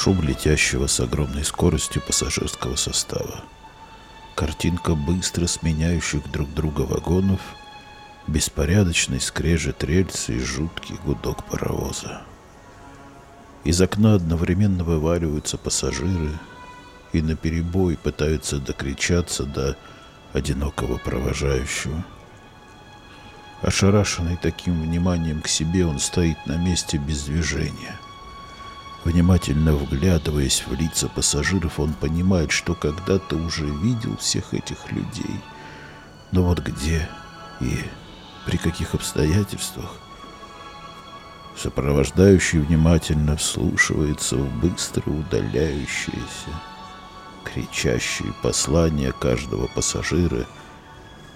шум летящего с огромной скоростью пассажирского состава. Картинка быстро сменяющих друг друга вагонов, беспорядочный скрежет рельсы и жуткий гудок паровоза. Из окна одновременно вываливаются пассажиры и наперебой пытаются докричаться до одинокого провожающего. Ошарашенный таким вниманием к себе, он стоит на месте без движения. Внимательно вглядываясь в лица пассажиров, он понимает, что когда-то уже видел всех этих людей. Но вот где и при каких обстоятельствах – Сопровождающий внимательно вслушивается в быстро удаляющиеся, кричащие послания каждого пассажира,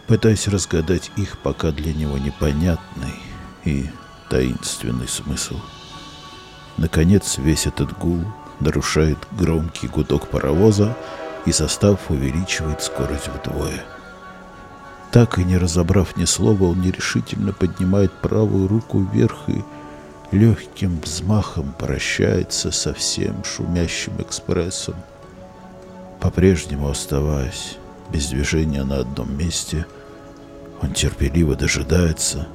пытаясь разгадать их пока для него непонятный и таинственный смысл. Наконец весь этот гул нарушает громкий гудок паровоза, и состав увеличивает скорость вдвое. Так и не разобрав ни слова, он нерешительно поднимает правую руку вверх и легким взмахом прощается со всем шумящим экспрессом. По-прежнему оставаясь без движения на одном месте, он терпеливо дожидается,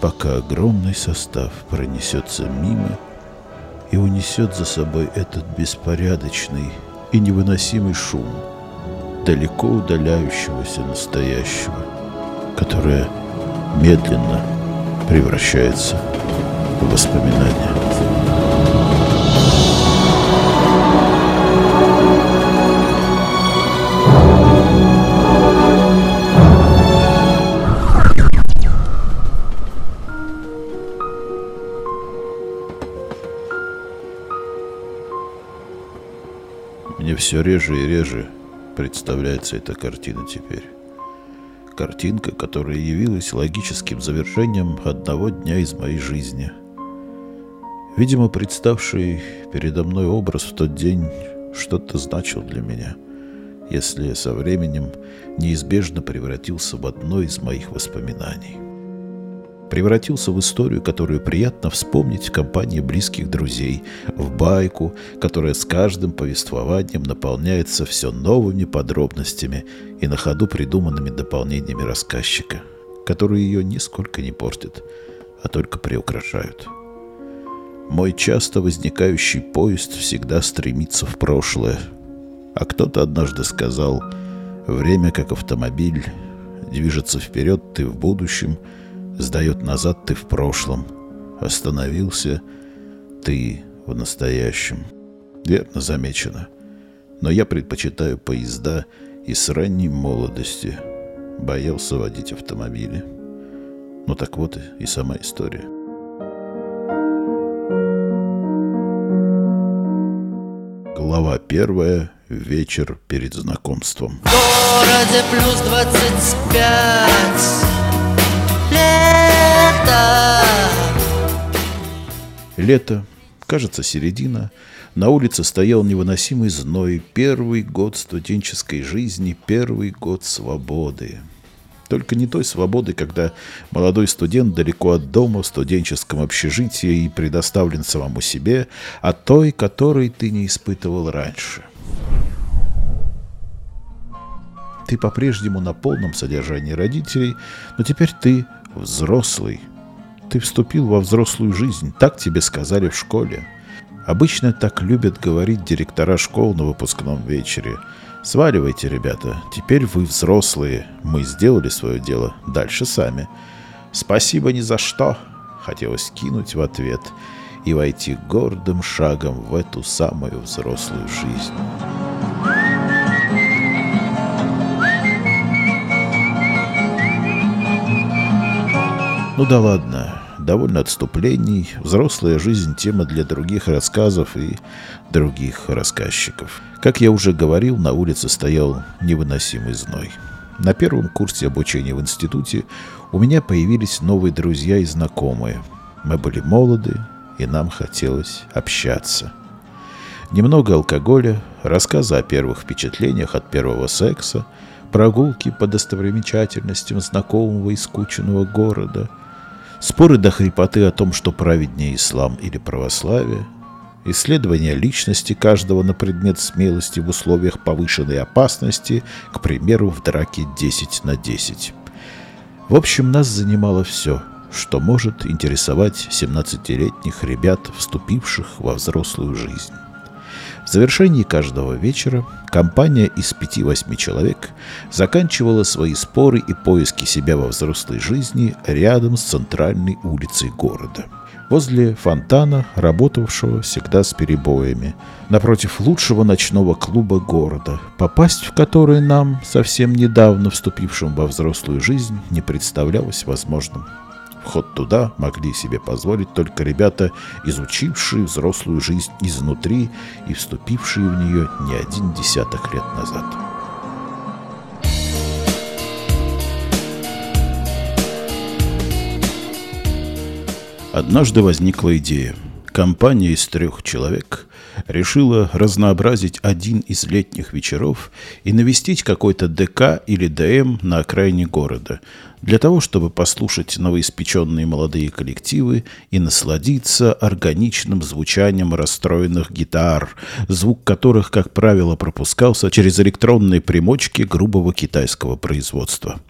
пока огромный состав пронесется мимо и унесет за собой этот беспорядочный и невыносимый шум далеко удаляющегося настоящего, которое медленно превращается в воспоминания. Все реже и реже представляется эта картина теперь. Картинка, которая явилась логическим завершением одного дня из моей жизни – Видимо, представший передо мной образ в тот день что-то значил для меня, если со временем неизбежно превратился в одно из моих воспоминаний. Превратился в историю, которую приятно вспомнить в компании близких друзей, в байку, которая с каждым повествованием наполняется все новыми подробностями и на ходу придуманными дополнениями рассказчика, которые ее нисколько не портят, а только приукрашают. Мой часто возникающий поезд всегда стремится в прошлое. А кто-то однажды сказал, время как автомобиль, движется вперед ты в будущем, сдает назад ты в прошлом, остановился ты в настоящем. Верно замечено. Но я предпочитаю поезда и с ранней молодости боялся водить автомобили. Ну так вот и сама история. Глава первая. Вечер перед знакомством. В городе плюс двадцать пять. Лето. Лето. Кажется, середина. На улице стоял невыносимый зной. Первый год студенческой жизни, первый год свободы. Только не той свободы, когда молодой студент далеко от дома в студенческом общежитии и предоставлен самому себе, а той, которой ты не испытывал раньше. Ты по-прежнему на полном содержании родителей, но теперь ты взрослый. Ты вступил во взрослую жизнь, так тебе сказали в школе. Обычно так любят говорить директора школ на выпускном вечере – Сваливайте, ребята. Теперь вы взрослые. Мы сделали свое дело. Дальше сами. Спасибо ни за что. Хотелось кинуть в ответ и войти гордым шагом в эту самую взрослую жизнь. Ну да ладно, довольно отступлений. Взрослая жизнь – тема для других рассказов и других рассказчиков. Как я уже говорил, на улице стоял невыносимый зной. На первом курсе обучения в институте у меня появились новые друзья и знакомые. Мы были молоды, и нам хотелось общаться. Немного алкоголя, рассказы о первых впечатлениях от первого секса, прогулки по достопримечательностям знакомого и скученного города – Споры до хрипоты о том, что праведнее ислам или православие, исследование личности каждого на предмет смелости в условиях повышенной опасности, к примеру, в драке 10 на 10. В общем, нас занимало все, что может интересовать 17-летних ребят, вступивших во взрослую жизнь. В завершении каждого вечера компания из 5-8 человек заканчивала свои споры и поиски себя во взрослой жизни рядом с центральной улицей города – возле фонтана, работавшего всегда с перебоями, напротив лучшего ночного клуба города, попасть в который нам, совсем недавно вступившим во взрослую жизнь, не представлялось возможным. Вход туда могли себе позволить только ребята, изучившие взрослую жизнь изнутри и вступившие в нее не один десяток лет назад. Однажды возникла идея. Компания из трех человек решила разнообразить один из летних вечеров и навестить какой-то ДК или ДМ на окраине города, для того, чтобы послушать новоиспеченные молодые коллективы и насладиться органичным звучанием расстроенных гитар, звук которых, как правило, пропускался через электронные примочки грубого китайского производства.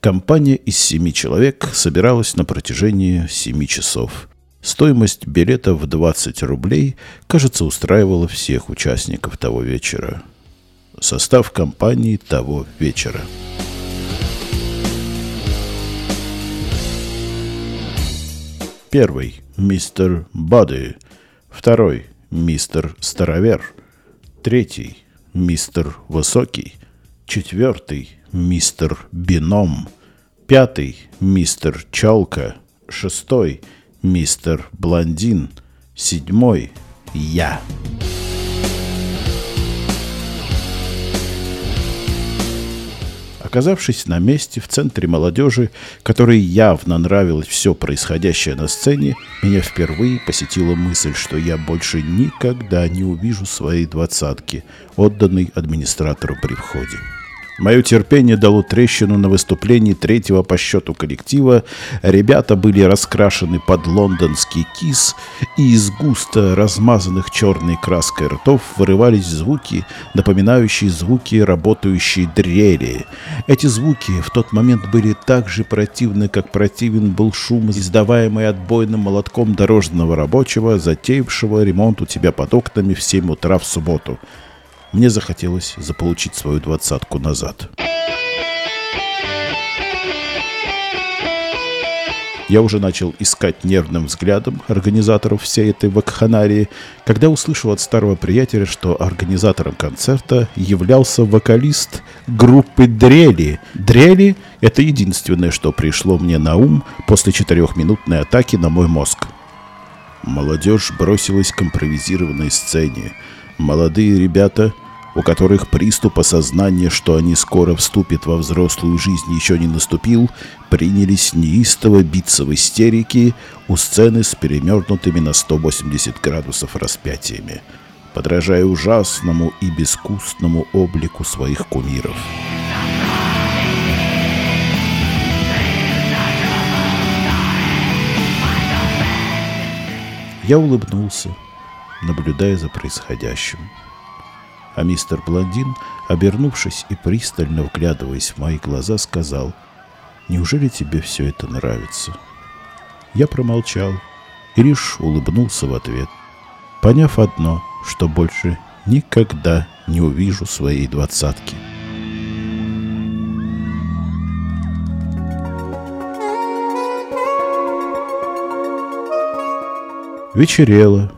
Компания из семи человек собиралась на протяжении семи часов. Стоимость билета в 20 рублей, кажется, устраивала всех участников того вечера. Состав компании того вечера. Первый – мистер Бады. Второй – мистер Старовер. Третий – мистер Высокий. Четвертый – мистер Бином. Пятый – мистер Челка. Шестой – мистер Блондин. Седьмой – я. Оказавшись на месте в центре молодежи, которой явно нравилось все происходящее на сцене, меня впервые посетила мысль, что я больше никогда не увижу своей двадцатки, отданной администратору при входе. Мое терпение дало трещину на выступлении третьего по счету коллектива. Ребята были раскрашены под лондонский кис, и из густо размазанных черной краской ртов вырывались звуки, напоминающие звуки работающей дрели. Эти звуки в тот момент были так же противны, как противен был шум, издаваемый отбойным молотком дорожного рабочего, затеявшего ремонт у тебя под окнами в 7 утра в субботу. Мне захотелось заполучить свою двадцатку назад. Я уже начал искать нервным взглядом организаторов всей этой вакханарии, когда услышал от старого приятеля, что организатором концерта являлся вокалист группы Дрели. Дрели — это единственное, что пришло мне на ум после четырехминутной атаки на мой мозг. Молодежь бросилась к импровизированной сцене. Молодые ребята — у которых приступ осознания, что они скоро вступят во взрослую жизнь, еще не наступил, принялись неистово биться в истерике у сцены с перемернутыми на 180 градусов распятиями, подражая ужасному и безвкусному облику своих кумиров. Я улыбнулся, наблюдая за происходящим. А мистер Блондин, обернувшись и пристально вглядываясь в мои глаза, сказал, «Неужели тебе все это нравится?» Я промолчал и лишь улыбнулся в ответ, поняв одно, что больше никогда не увижу своей двадцатки. Вечерело,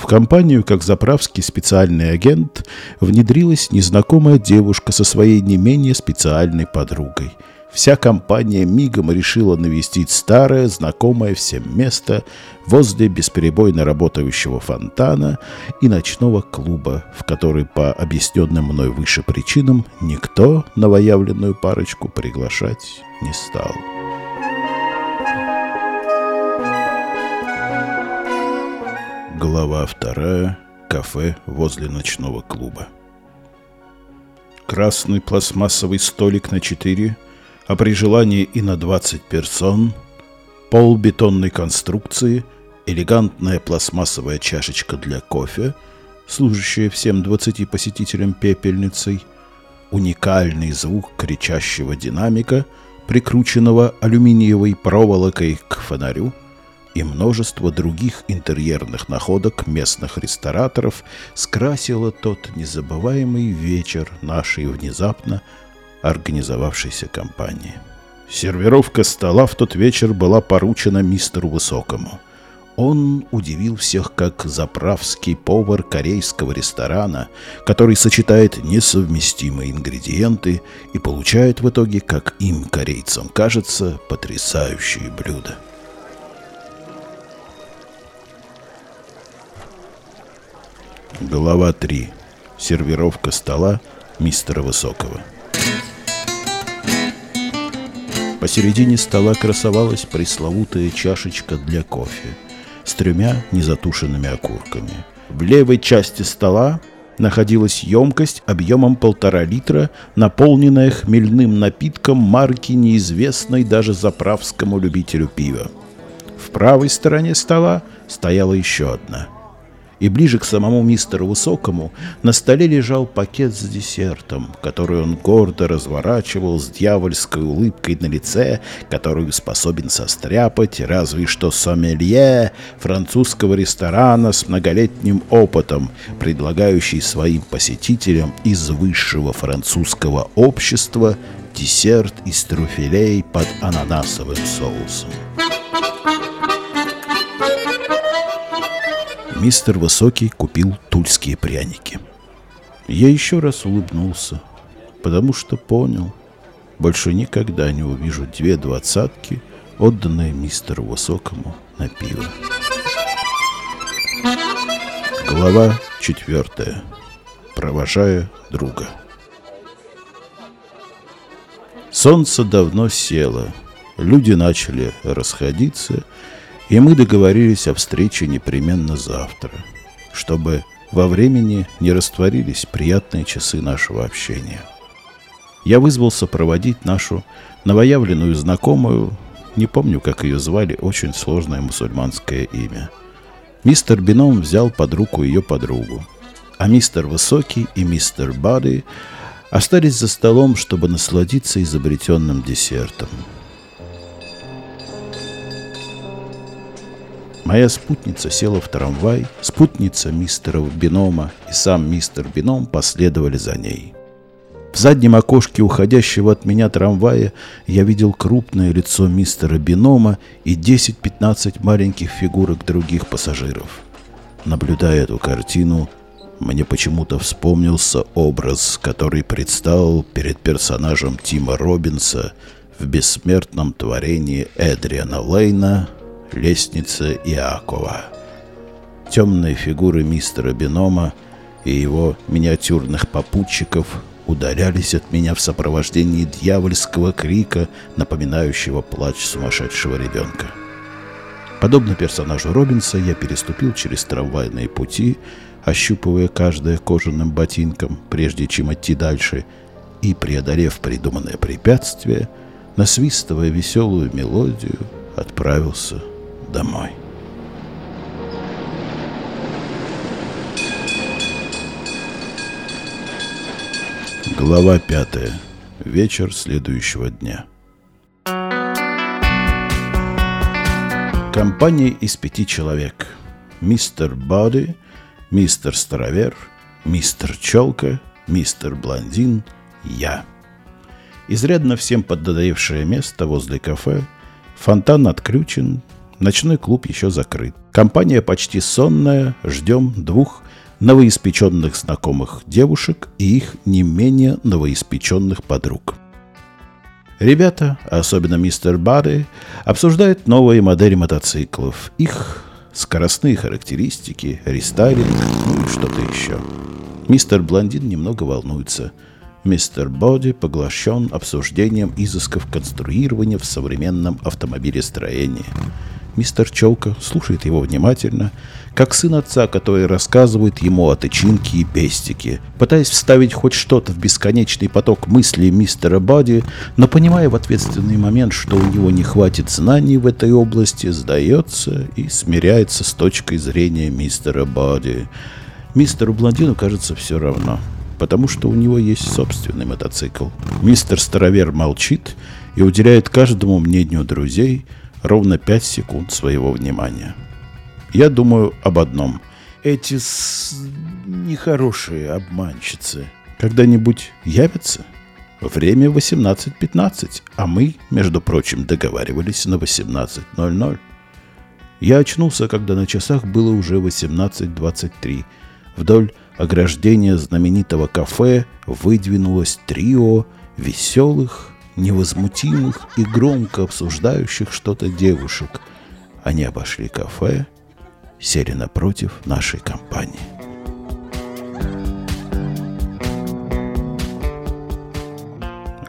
в компанию, как заправский специальный агент, внедрилась незнакомая девушка со своей не менее специальной подругой. Вся компания мигом решила навестить старое, знакомое всем место возле бесперебойно работающего фонтана и ночного клуба, в который по объясненным мной выше причинам никто новоявленную парочку приглашать не стал. Глава вторая. Кафе возле ночного клуба. Красный пластмассовый столик на 4, а при желании и на 20 персон, пол бетонной конструкции элегантная пластмассовая чашечка для кофе, служащая всем 20 посетителям пепельницей, уникальный звук кричащего динамика, прикрученного алюминиевой проволокой к фонарю, и множество других интерьерных находок местных рестораторов скрасило тот незабываемый вечер нашей внезапно организовавшейся компании. Сервировка стола в тот вечер была поручена мистеру Высокому. Он удивил всех как заправский повар корейского ресторана, который сочетает несовместимые ингредиенты и получает в итоге, как им, корейцам, кажется, потрясающие блюда. Глава 3. Сервировка стола мистера Высокого. Посередине стола красовалась пресловутая чашечка для кофе с тремя незатушенными окурками. В левой части стола находилась емкость объемом полтора литра, наполненная хмельным напитком марки неизвестной даже заправскому любителю пива. В правой стороне стола стояла еще одна – и ближе к самому мистеру Высокому на столе лежал пакет с десертом, который он гордо разворачивал с дьявольской улыбкой на лице, которую способен состряпать разве что сомелье французского ресторана с многолетним опытом, предлагающий своим посетителям из высшего французского общества десерт из трюфелей под ананасовым соусом. Мистер Высокий купил тульские пряники. Я еще раз улыбнулся, потому что понял, больше никогда не увижу две двадцатки, отданные мистеру Высокому на пиво. Глава четвертая. Провожая друга. Солнце давно село, люди начали расходиться, и мы договорились о встрече непременно завтра, чтобы во времени не растворились приятные часы нашего общения. Я вызвался проводить нашу новоявленную знакомую, не помню, как ее звали, очень сложное мусульманское имя. Мистер Бином взял под руку ее подругу, а мистер Высокий и мистер Бады остались за столом, чтобы насладиться изобретенным десертом – Моя спутница села в трамвай, спутница мистера Бинома и сам мистер Бином последовали за ней. В заднем окошке уходящего от меня трамвая я видел крупное лицо мистера Бинома и 10-15 маленьких фигурок других пассажиров. Наблюдая эту картину, мне почему-то вспомнился образ, который предстал перед персонажем Тима Робинса в бессмертном творении Эдриана Лейна лестница Иакова. Темные фигуры мистера Бинома и его миниатюрных попутчиков удалялись от меня в сопровождении дьявольского крика, напоминающего плач сумасшедшего ребенка. Подобно персонажу Робинса, я переступил через трамвайные пути, ощупывая каждое кожаным ботинком, прежде чем идти дальше, и, преодолев придуманное препятствие, насвистывая веселую мелодию, отправился домой. Глава пятая. Вечер следующего дня. Компания из пяти человек. Мистер Боди, мистер Старовер, мистер Челка, мистер Блондин, я. Изрядно всем поддадевшее место возле кафе, фонтан отключен, Ночной клуб еще закрыт. Компания почти сонная, ждем двух новоиспеченных знакомых девушек и их не менее новоиспеченных подруг. Ребята, особенно мистер Барри, обсуждают новые модели мотоциклов, их скоростные характеристики, рестайлинг, ну и что-то еще. Мистер Блондин немного волнуется. Мистер Боди поглощен обсуждением изысков конструирования в современном автомобилестроении – мистер Челка слушает его внимательно, как сын отца, который рассказывает ему о тычинке и пестике, пытаясь вставить хоть что-то в бесконечный поток мыслей мистера Бади, но понимая в ответственный момент, что у него не хватит знаний в этой области, сдается и смиряется с точкой зрения мистера Бади. Мистеру Блондину кажется все равно, потому что у него есть собственный мотоцикл. Мистер Старовер молчит и уделяет каждому мнению друзей ровно 5 секунд своего внимания. Я думаю об одном. Эти с... нехорошие обманщицы когда-нибудь явятся? Время 18.15, а мы, между прочим, договаривались на 18.00. Я очнулся, когда на часах было уже 18.23. Вдоль ограждения знаменитого кафе выдвинулось трио веселых, невозмутимых и громко обсуждающих что-то девушек. Они обошли кафе сели напротив нашей компании.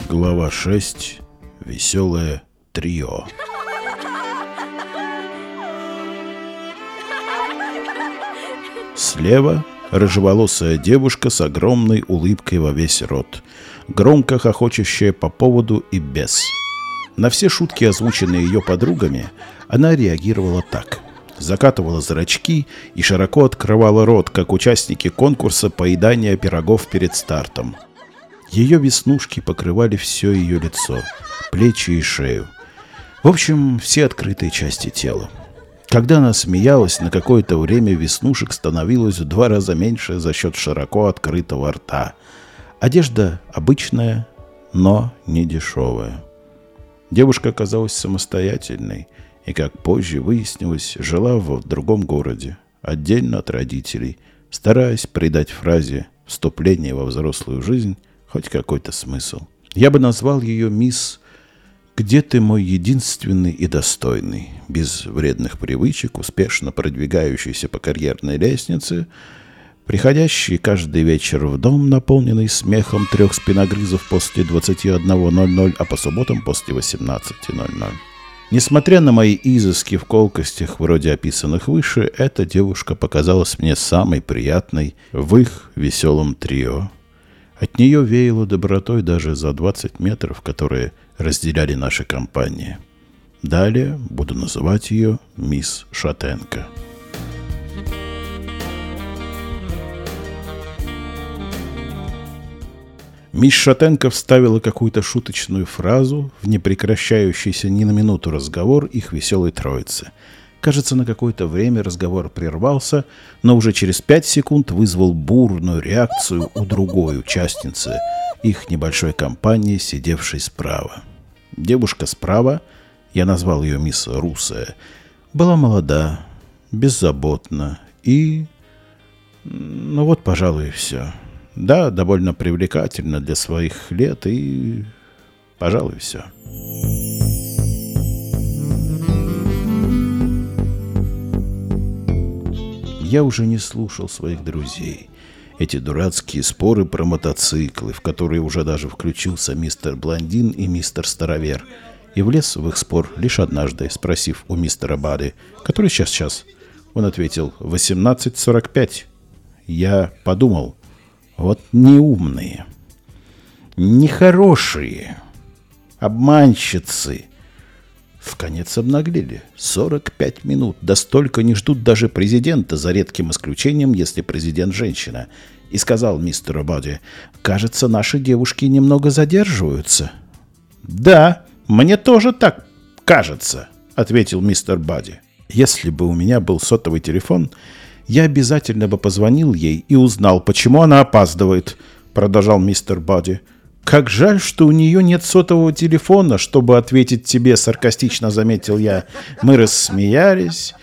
Глава 6. Веселое трио. Слева рыжеволосая девушка с огромной улыбкой во весь рот, громко хохочущая по поводу и без. На все шутки, озвученные ее подругами, она реагировала так – закатывала зрачки и широко открывала рот, как участники конкурса поедания пирогов перед стартом. Ее веснушки покрывали все ее лицо, плечи и шею. В общем, все открытые части тела. Когда она смеялась, на какое-то время веснушек становилось в два раза меньше за счет широко открытого рта. Одежда обычная, но не дешевая. Девушка оказалась самостоятельной – и, как позже выяснилось, жила в другом городе, отдельно от родителей, стараясь придать фразе «вступление во взрослую жизнь» хоть какой-то смысл. Я бы назвал ее мисс «Где ты мой единственный и достойный?» Без вредных привычек, успешно продвигающийся по карьерной лестнице, приходящий каждый вечер в дом, наполненный смехом трех спиногрызов после 21.00, а по субботам после 18.00. Несмотря на мои изыски в колкостях, вроде описанных выше, эта девушка показалась мне самой приятной в их веселом трио. От нее веяло добротой даже за 20 метров, которые разделяли наши компании. Далее буду называть ее мисс Шатенко. Мисс Шатенко вставила какую-то шуточную фразу в непрекращающийся ни на минуту разговор их веселой троицы. Кажется, на какое-то время разговор прервался, но уже через пять секунд вызвал бурную реакцию у другой участницы их небольшой компании, сидевшей справа. Девушка справа, я назвал ее мисс Русая, была молода, беззаботна и... Ну вот, пожалуй, и все. Да, довольно привлекательно для своих лет и, пожалуй, все. Я уже не слушал своих друзей. Эти дурацкие споры про мотоциклы, в которые уже даже включился мистер Блондин и мистер Старовер, и влез в их спор лишь однажды, спросив у мистера Бады, который сейчас-сейчас. Он ответил «18.45». Я подумал – вот неумные, нехорошие, обманщицы. В конец обнаглели. 45 минут. Да столько не ждут даже президента, за редким исключением, если президент женщина. И сказал мистеру Боди, кажется, наши девушки немного задерживаются. Да, мне тоже так кажется, ответил мистер Бади. Если бы у меня был сотовый телефон, я обязательно бы позвонил ей и узнал, почему она опаздывает», — продолжал мистер Бади. «Как жаль, что у нее нет сотового телефона, чтобы ответить тебе», — саркастично заметил я. Мы рассмеялись.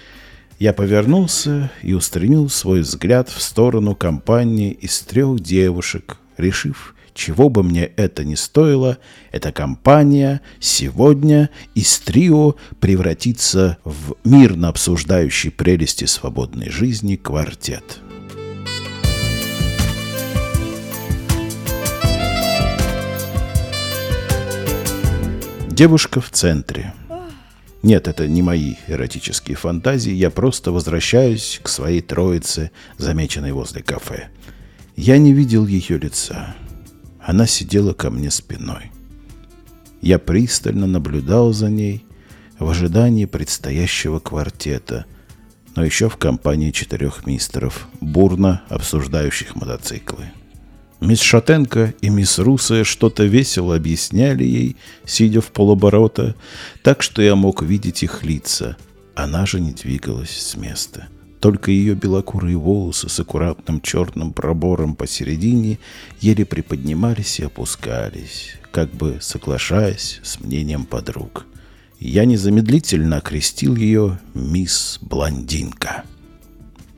Я повернулся и устремил свой взгляд в сторону компании из трех девушек, решив, чего бы мне это ни стоило, эта компания сегодня из трио превратится в мирно обсуждающий прелести свободной жизни квартет. Девушка в центре. Нет, это не мои эротические фантазии, я просто возвращаюсь к своей троице, замеченной возле кафе. Я не видел ее лица. Она сидела ко мне спиной. Я пристально наблюдал за ней в ожидании предстоящего квартета, но еще в компании четырех мистеров, бурно обсуждающих мотоциклы. Мисс Шатенко и мисс Русая что-то весело объясняли ей, сидя в полоборота, так что я мог видеть их лица. Она же не двигалась с места. Только ее белокурые волосы с аккуратным черным пробором посередине еле приподнимались и опускались, как бы соглашаясь с мнением подруг. Я незамедлительно окрестил ее «Мисс Блондинка».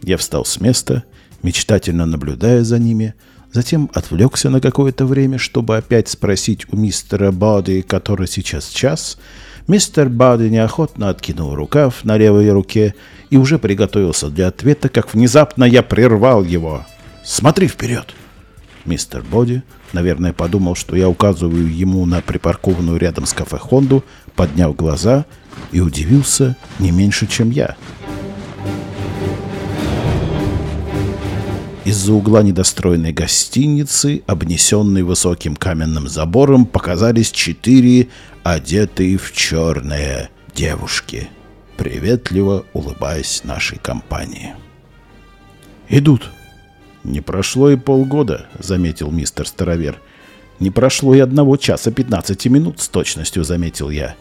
Я встал с места, мечтательно наблюдая за ними – Затем отвлекся на какое-то время, чтобы опять спросить у мистера Боди, который сейчас час. Мистер Боди неохотно откинул рукав на левой руке и уже приготовился для ответа, как внезапно я прервал его. «Смотри вперед!» Мистер Боди, наверное, подумал, что я указываю ему на припаркованную рядом с кафе Хонду, поднял глаза и удивился не меньше, чем я – Из-за угла недостроенной гостиницы, обнесенной высоким каменным забором, показались четыре одетые в черное девушки, приветливо улыбаясь нашей компании. «Идут!» «Не прошло и полгода», — заметил мистер Старовер. «Не прошло и одного часа пятнадцати минут, с точностью заметил я».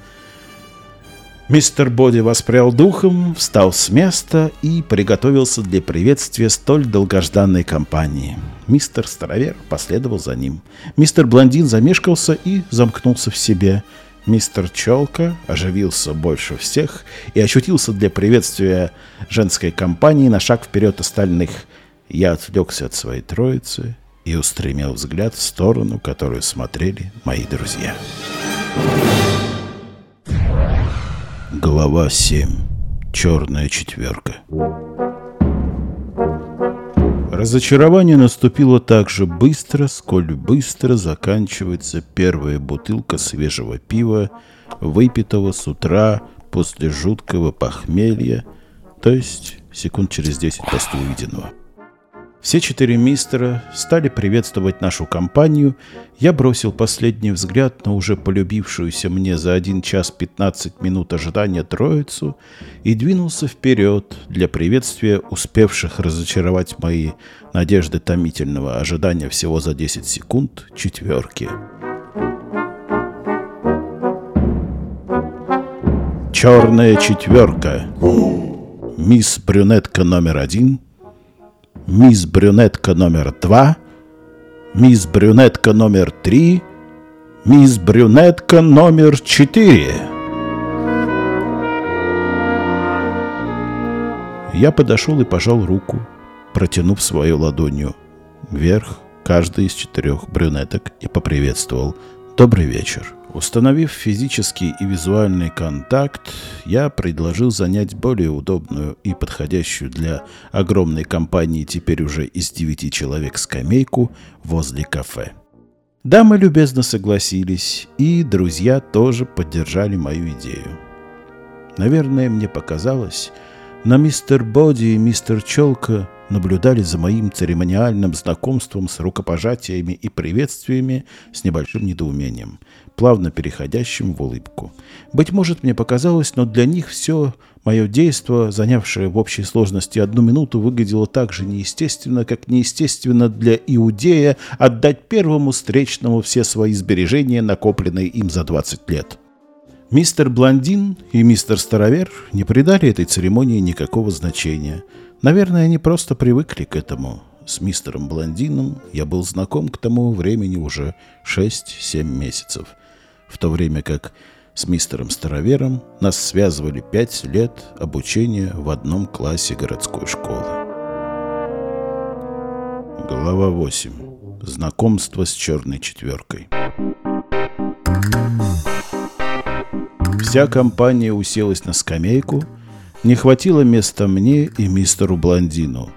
Мистер Боди воспрял духом, встал с места и приготовился для приветствия столь долгожданной компании. Мистер Старовер последовал за ним. Мистер Блондин замешкался и замкнулся в себе. Мистер Челка оживился больше всех и ощутился для приветствия женской компании на шаг вперед остальных. Я отвлекся от своей троицы и устремил взгляд в сторону, которую смотрели мои друзья. Глава 7. Черная четверка. Разочарование наступило так же быстро, сколь быстро заканчивается первая бутылка свежего пива, выпитого с утра после жуткого похмелья, то есть секунд через десять после увиденного. Все четыре мистера стали приветствовать нашу компанию. Я бросил последний взгляд на уже полюбившуюся мне за один час пятнадцать минут ожидания троицу и двинулся вперед для приветствия успевших разочаровать мои надежды томительного ожидания всего за 10 секунд четверки. Черная четверка. Мисс Брюнетка номер один – мисс Брюнетка номер два, мисс Брюнетка номер три, мисс Брюнетка номер четыре. Я подошел и пожал руку, протянув свою ладонью вверх каждой из четырех брюнеток и поприветствовал «Добрый вечер». Установив физический и визуальный контакт, я предложил занять более удобную и подходящую для огромной компании теперь уже из девяти человек скамейку возле кафе. Дамы любезно согласились, и друзья тоже поддержали мою идею. Наверное, мне показалось, но мистер Боди и мистер Челка наблюдали за моим церемониальным знакомством с рукопожатиями и приветствиями с небольшим недоумением, плавно переходящим в улыбку. Быть может, мне показалось, но для них все мое действо, занявшее в общей сложности одну минуту, выглядело так же неестественно, как неестественно для иудея отдать первому встречному все свои сбережения, накопленные им за 20 лет. Мистер Блондин и мистер Старовер не придали этой церемонии никакого значения – Наверное, они просто привыкли к этому. С мистером Блондином я был знаком к тому времени уже 6-7 месяцев, в то время как с мистером Старовером нас связывали 5 лет обучения в одном классе городской школы. Глава 8. Знакомство с черной четверкой. Вся компания уселась на скамейку – не хватило места мне и мистеру Блондину.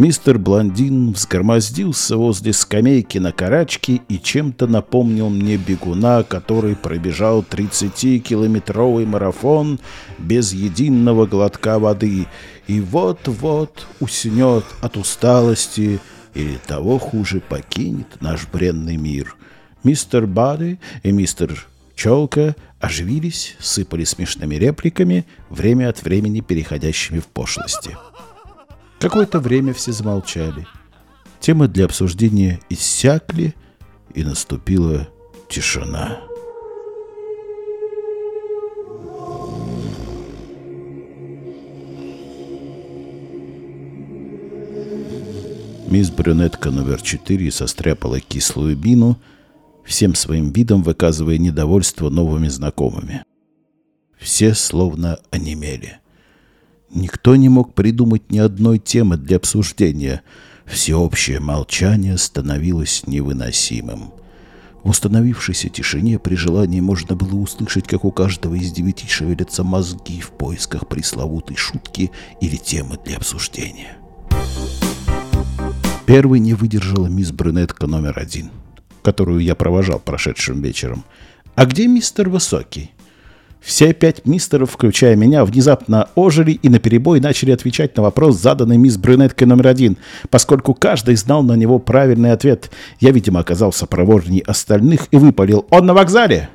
Мистер Блондин взгромоздился возле скамейки на карачке и чем-то напомнил мне бегуна, который пробежал 30-километровый марафон без единого глотка воды и вот-вот уснет от усталости или того хуже покинет наш бренный мир. Мистер Бады и мистер Челка оживились, сыпали смешными репликами, время от времени переходящими в пошлости. Какое-то время все замолчали. Темы для обсуждения иссякли, и наступила тишина. Мисс Брюнетка номер четыре состряпала кислую бину, всем своим видом выказывая недовольство новыми знакомыми. Все словно онемели. Никто не мог придумать ни одной темы для обсуждения. Всеобщее молчание становилось невыносимым. В установившейся тишине при желании можно было услышать, как у каждого из девяти шевелятся мозги в поисках пресловутой шутки или темы для обсуждения. Первой не выдержала мисс Брюнетка номер один, которую я провожал прошедшим вечером. «А где мистер Высокий?» Все пять мистеров, включая меня, внезапно ожили и наперебой начали отвечать на вопрос, заданный мисс Брюнеткой номер один, поскольку каждый знал на него правильный ответ. Я, видимо, оказался проворней остальных и выпалил «Он на вокзале!»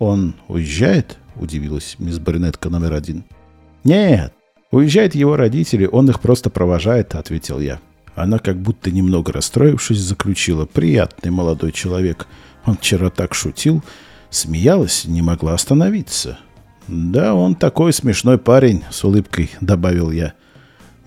«Он уезжает?» — удивилась мисс Брюнетка номер один. «Нет, уезжают его родители, он их просто провожает», — ответил я. Она, как будто немного расстроившись, заключила «Приятный молодой человек. Он вчера так шутил». Смеялась, не могла остановиться. «Да, он такой смешной парень», — с улыбкой добавил я.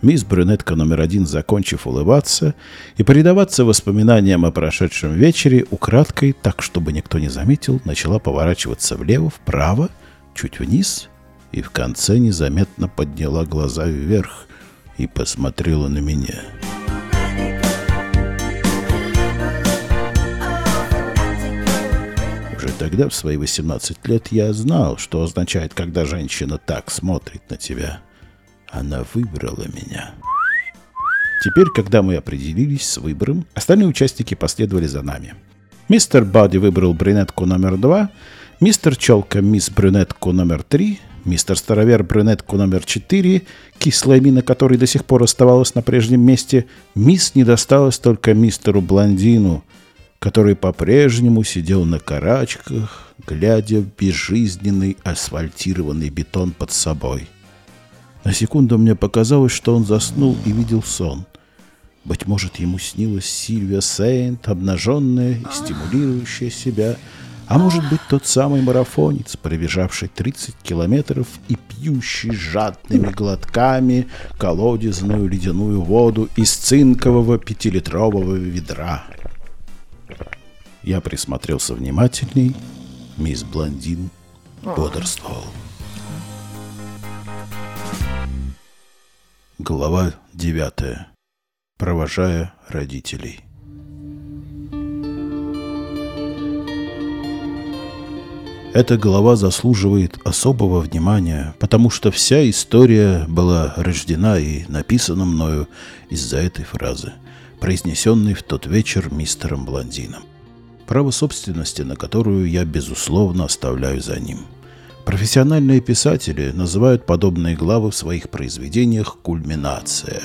Мисс Брюнетка номер один, закончив улыбаться и предаваться воспоминаниям о прошедшем вечере, украдкой, так, чтобы никто не заметил, начала поворачиваться влево, вправо, чуть вниз, и в конце незаметно подняла глаза вверх и посмотрела на меня. Тогда, в свои 18 лет, я знал, что означает, когда женщина так смотрит на тебя. Она выбрала меня. Теперь, когда мы определились с выбором, остальные участники последовали за нами. Мистер Бади выбрал брюнетку номер два, мистер Челка мисс брюнетку номер три, мистер Старовер брюнетку номер четыре, кислая мина которой до сих пор оставалась на прежнем месте, мисс не досталась только мистеру Блондину — который по-прежнему сидел на карачках, глядя в безжизненный асфальтированный бетон под собой. На секунду мне показалось, что он заснул и видел сон. Быть может, ему снилась Сильвия Сейнт, обнаженная и стимулирующая себя, а может быть, тот самый марафонец, пробежавший 30 километров и пьющий жадными глотками колодезную ледяную воду из цинкового пятилитрового ведра. Я присмотрелся внимательней. Мисс Блондин бодрствовал. Глава девятая. Провожая родителей. Эта глава заслуживает особого внимания, потому что вся история была рождена и написана мною из-за этой фразы, произнесенной в тот вечер мистером Блондином право собственности на которую я, безусловно, оставляю за ним. Профессиональные писатели называют подобные главы в своих произведениях «кульминация».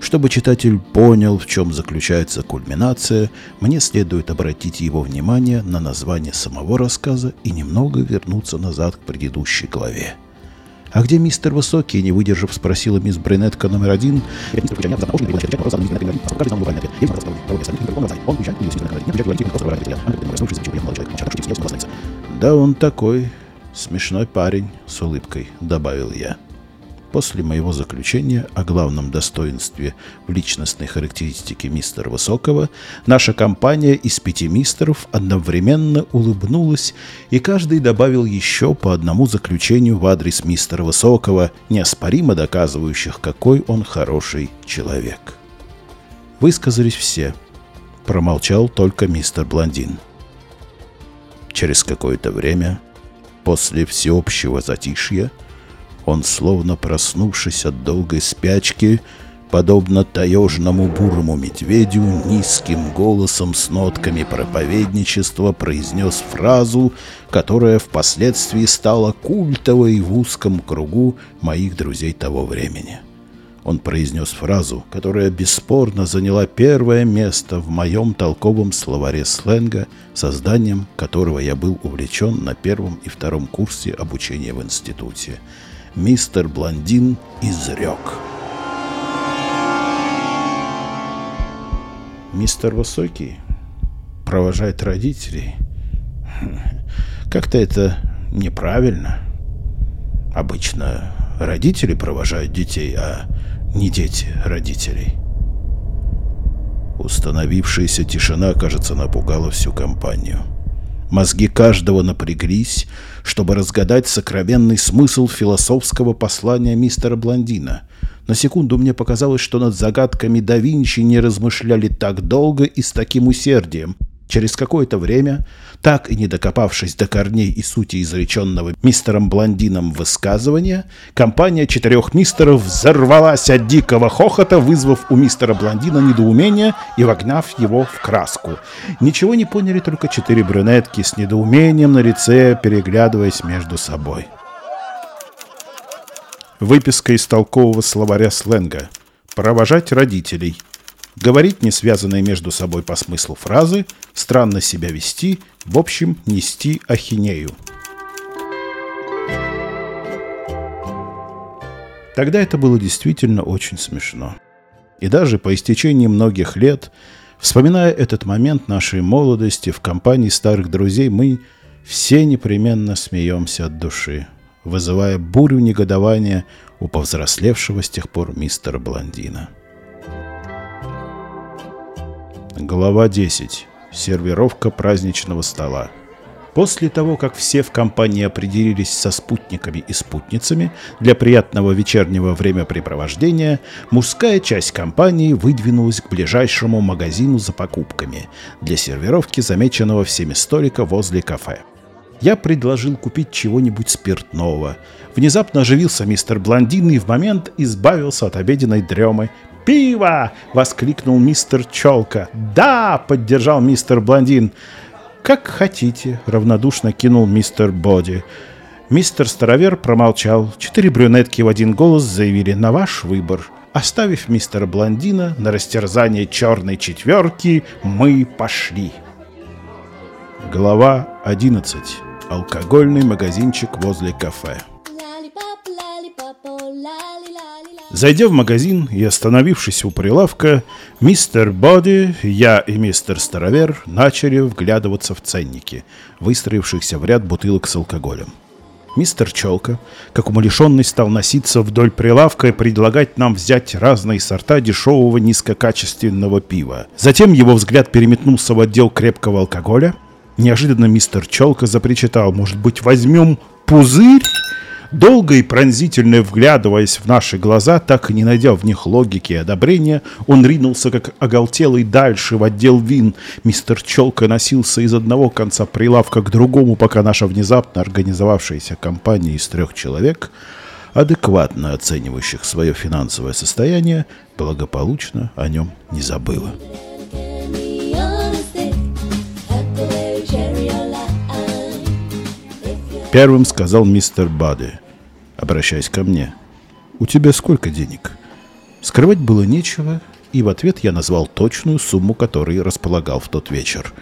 Чтобы читатель понял, в чем заключается кульминация, мне следует обратить его внимание на название самого рассказа и немного вернуться назад к предыдущей главе. «А где мистер Высокий?» Не выдержав, спросила мисс Брюнетка номер один. «Да он такой смешной парень», — с улыбкой добавил я. После моего заключения о главном достоинстве в личностной характеристике мистера Высокого, наша компания из пяти мистеров одновременно улыбнулась, и каждый добавил еще по одному заключению в адрес мистера Высокого, неоспоримо доказывающих, какой он хороший человек. Высказались все. Промолчал только мистер Блондин. Через какое-то время, после всеобщего затишья, он, словно проснувшись от долгой спячки, подобно таежному бурому медведю, низким голосом с нотками проповедничества произнес фразу, которая впоследствии стала культовой в узком кругу моих друзей того времени. Он произнес фразу, которая бесспорно заняла первое место в моем толковом словаре сленга, созданием которого я был увлечен на первом и втором курсе обучения в институте. Мистер Блондин изрек. Мистер Высокий провожает родителей. Как-то это неправильно. Обычно родители провожают детей, а не дети родителей. Установившаяся тишина, кажется, напугала всю компанию. Мозги каждого напряглись, чтобы разгадать сокровенный смысл философского послания мистера Блондина. На секунду мне показалось, что над загадками да Винчи не размышляли так долго и с таким усердием – Через какое-то время, так и не докопавшись до корней и сути изреченного мистером Блондином высказывания, компания четырех мистеров взорвалась от дикого хохота, вызвав у мистера Блондина недоумение и вогнав его в краску. Ничего не поняли только четыре брюнетки с недоумением на лице, переглядываясь между собой. Выписка из толкового словаря сленга. Провожать родителей – говорить не связанные между собой по смыслу фразы, странно себя вести, в общем, нести ахинею. Тогда это было действительно очень смешно. И даже по истечении многих лет, вспоминая этот момент нашей молодости в компании старых друзей, мы все непременно смеемся от души, вызывая бурю негодования у повзрослевшего с тех пор мистера Блондина. Глава 10. Сервировка праздничного стола. После того, как все в компании определились со спутниками и спутницами для приятного вечернего времяпрепровождения, мужская часть компании выдвинулась к ближайшему магазину за покупками для сервировки замеченного всеми столика возле кафе. Я предложил купить чего-нибудь спиртного. Внезапно оживился мистер Блондин и в момент избавился от обеденной дремы, пиво!» — воскликнул мистер Челка. «Да!» — поддержал мистер Блондин. «Как хотите», — равнодушно кинул мистер Боди. Мистер Старовер промолчал. Четыре брюнетки в один голос заявили «на ваш выбор». Оставив мистера Блондина на растерзание черной четверки, мы пошли. Глава 11. Алкогольный магазинчик возле кафе. Зайдя в магазин и остановившись у прилавка, мистер Боди, я и мистер Старовер начали вглядываться в ценники, выстроившихся в ряд бутылок с алкоголем. Мистер Челка, как умалишенный, стал носиться вдоль прилавка и предлагать нам взять разные сорта дешевого низкокачественного пива. Затем его взгляд переметнулся в отдел крепкого алкоголя. Неожиданно мистер Челка запричитал, может быть, возьмем пузырь? Долго и пронзительно вглядываясь в наши глаза, так и не найдя в них логики и одобрения, он ринулся, как оголтелый, дальше в отдел вин. Мистер Челка носился из одного конца прилавка к другому, пока наша внезапно организовавшаяся компания из трех человек, адекватно оценивающих свое финансовое состояние, благополучно о нем не забыла. Первым сказал мистер Бади, обращаясь ко мне. «У тебя сколько денег?» Скрывать было нечего, и в ответ я назвал точную сумму, которой располагал в тот вечер.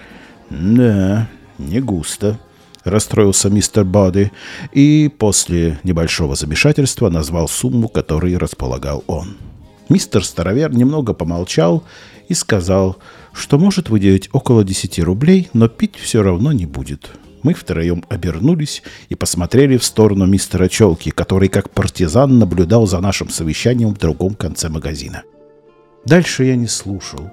«Да, не густо», — расстроился мистер Бади, и после небольшого замешательства назвал сумму, которой располагал он. Мистер Старовер немного помолчал и сказал, что может выделить около 10 рублей, но пить все равно не будет. Мы втроем обернулись и посмотрели в сторону мистера Челки, который как партизан наблюдал за нашим совещанием в другом конце магазина. Дальше я не слушал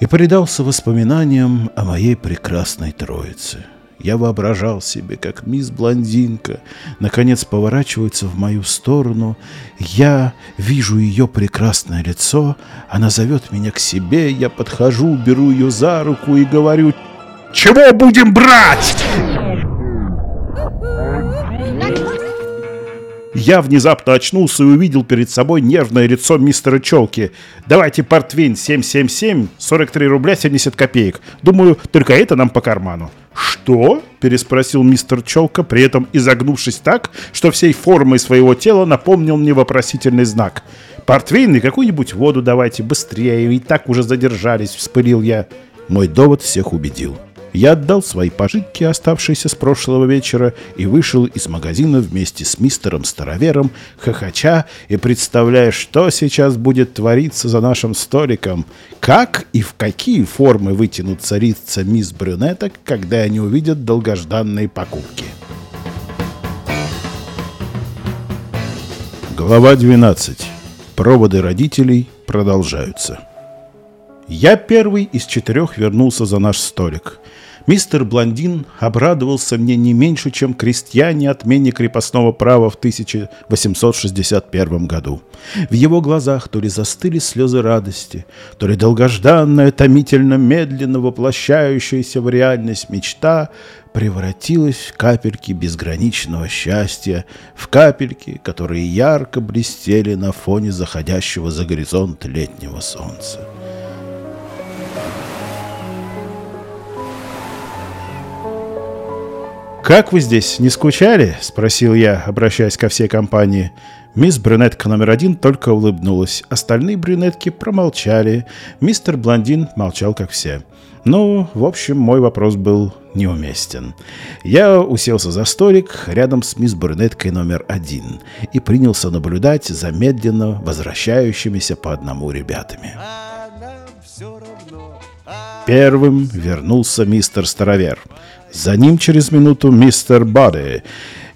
и предался воспоминаниям о моей прекрасной троице. Я воображал себе, как мисс Блондинка наконец поворачивается в мою сторону. Я вижу ее прекрасное лицо, она зовет меня к себе, я подхожу, беру ее за руку и говорю «Чего будем брать?» Я внезапно очнулся и увидел перед собой нервное лицо мистера Челки. «Давайте портвейн 777, 43 рубля 70 копеек. Думаю, только это нам по карману». «Что?» – переспросил мистер Челка, при этом изогнувшись так, что всей формой своего тела напомнил мне вопросительный знак. «Портвейн и какую-нибудь воду давайте быстрее, и так уже задержались», – вспылил я. Мой довод всех убедил. Я отдал свои пожитки, оставшиеся с прошлого вечера, и вышел из магазина вместе с мистером Старовером, хохоча и представляя, что сейчас будет твориться за нашим столиком, как и в какие формы вытянутся лица мисс Брюнеток, когда они увидят долгожданные покупки. Глава 12. Проводы родителей продолжаются. Я первый из четырех вернулся за наш столик. Мистер Блондин обрадовался мне не меньше, чем крестьяне отмене крепостного права в 1861 году. В его глазах то ли застыли слезы радости, то ли долгожданная, томительно медленно воплощающаяся в реальность мечта превратилась в капельки безграничного счастья, в капельки, которые ярко блестели на фоне заходящего за горизонт летнего солнца. «Как вы здесь, не скучали?» — спросил я, обращаясь ко всей компании. Мисс Брюнетка номер один только улыбнулась. Остальные брюнетки промолчали. Мистер Блондин молчал, как все. Ну, в общем, мой вопрос был неуместен. Я уселся за столик рядом с мисс Брюнеткой номер один и принялся наблюдать за медленно возвращающимися по одному ребятами. Первым вернулся мистер Старовер — за ним через минуту мистер Бадди.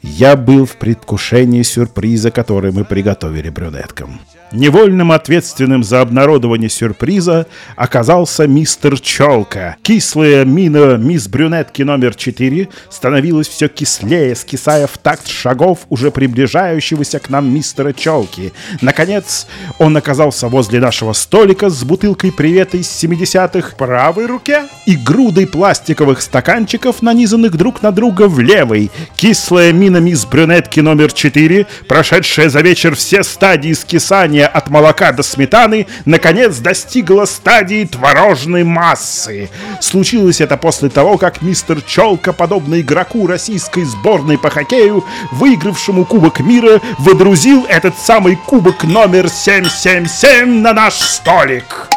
Я был в предвкушении сюрприза, который мы приготовили брюнеткам. Невольным ответственным за обнародование сюрприза оказался мистер Челка. Кислая мина мисс Брюнетки номер 4 становилась все кислее, скисая в такт шагов уже приближающегося к нам мистера Челки. Наконец, он оказался возле нашего столика с бутылкой привета из 70-х в правой руке и грудой пластиковых стаканчиков, нанизанных друг на друга в левой. Кислая мина мисс Брюнетки номер 4, прошедшая за вечер все стадии скисания движение от молока до сметаны наконец достигло стадии творожной массы. Случилось это после того, как мистер Челка, подобно игроку российской сборной по хоккею, выигравшему Кубок мира, выдрузил этот самый кубок номер 777 на наш столик.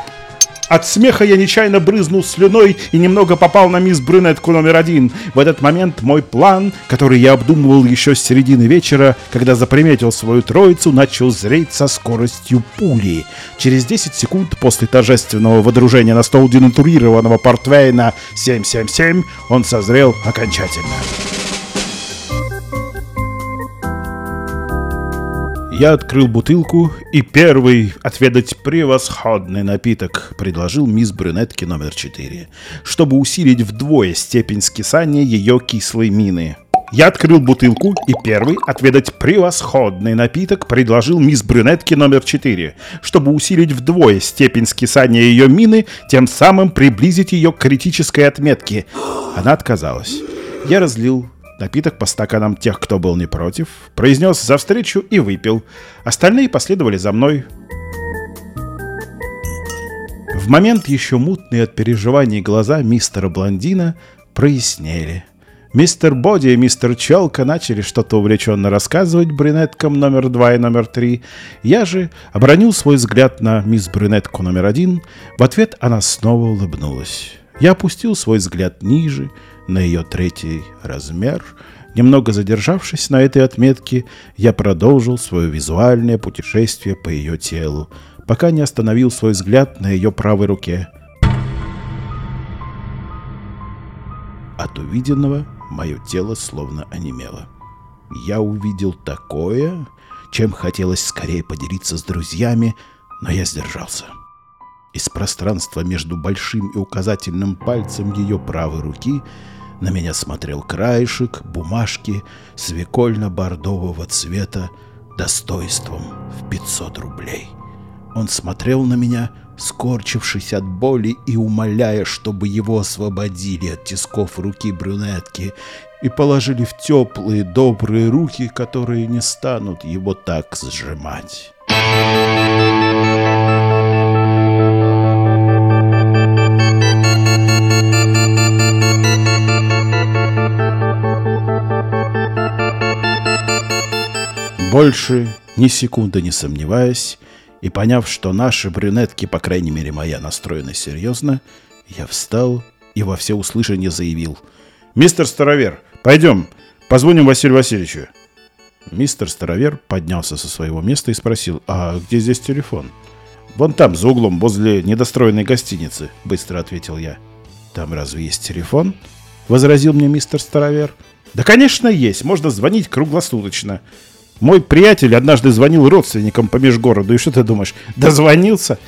От смеха я нечаянно брызнул слюной и немного попал на мисс Брюнетку номер один. В этот момент мой план, который я обдумывал еще с середины вечера, когда заприметил свою троицу, начал зреть со скоростью пули. Через 10 секунд после торжественного водружения на стол денатурированного портвейна 777 он созрел окончательно. Я открыл бутылку и первый отведать превосходный напиток предложил мисс Брюнетки номер 4, чтобы усилить вдвое степень скисания ее кислой мины. Я открыл бутылку и первый отведать превосходный напиток предложил мисс Брюнетки номер 4, чтобы усилить вдвое степень скисания ее мины, тем самым приблизить ее к критической отметке. Она отказалась. Я разлил Напиток по стаканам тех, кто был не против, произнес за встречу и выпил. Остальные последовали за мной. В момент еще мутные от переживаний глаза мистера Блондина прояснели. Мистер Боди и мистер Челка начали что-то увлеченно рассказывать брюнеткам номер два и номер три. Я же обронил свой взгляд на мисс брюнетку номер один. В ответ она снова улыбнулась. Я опустил свой взгляд ниже, на ее третий размер. Немного задержавшись на этой отметке, я продолжил свое визуальное путешествие по ее телу, пока не остановил свой взгляд на ее правой руке. От увиденного мое тело словно онемело. Я увидел такое, чем хотелось скорее поделиться с друзьями, но я сдержался. Из пространства между большим и указательным пальцем ее правой руки на меня смотрел краешек бумажки свекольно-бордового цвета достоинством в 500 рублей. Он смотрел на меня, скорчившись от боли и умоляя, чтобы его освободили от тисков руки брюнетки. и положили в теплые, добрые руки, которые не станут его так сжимать. Больше ни секунды не сомневаясь, и поняв, что наши брюнетки, по крайней мере моя, настроены серьезно, я встал и во всеуслышание заявил. «Мистер Старовер, пойдем, позвоним Василию Васильевичу». Мистер Старовер поднялся со своего места и спросил, «А где здесь телефон?» «Вон там, за углом, возле недостроенной гостиницы», — быстро ответил я. «Там разве есть телефон?» — возразил мне мистер Старовер. «Да, конечно, есть. Можно звонить круглосуточно. Мой приятель однажды звонил родственникам по межгороду, и что ты думаешь, дозвонился?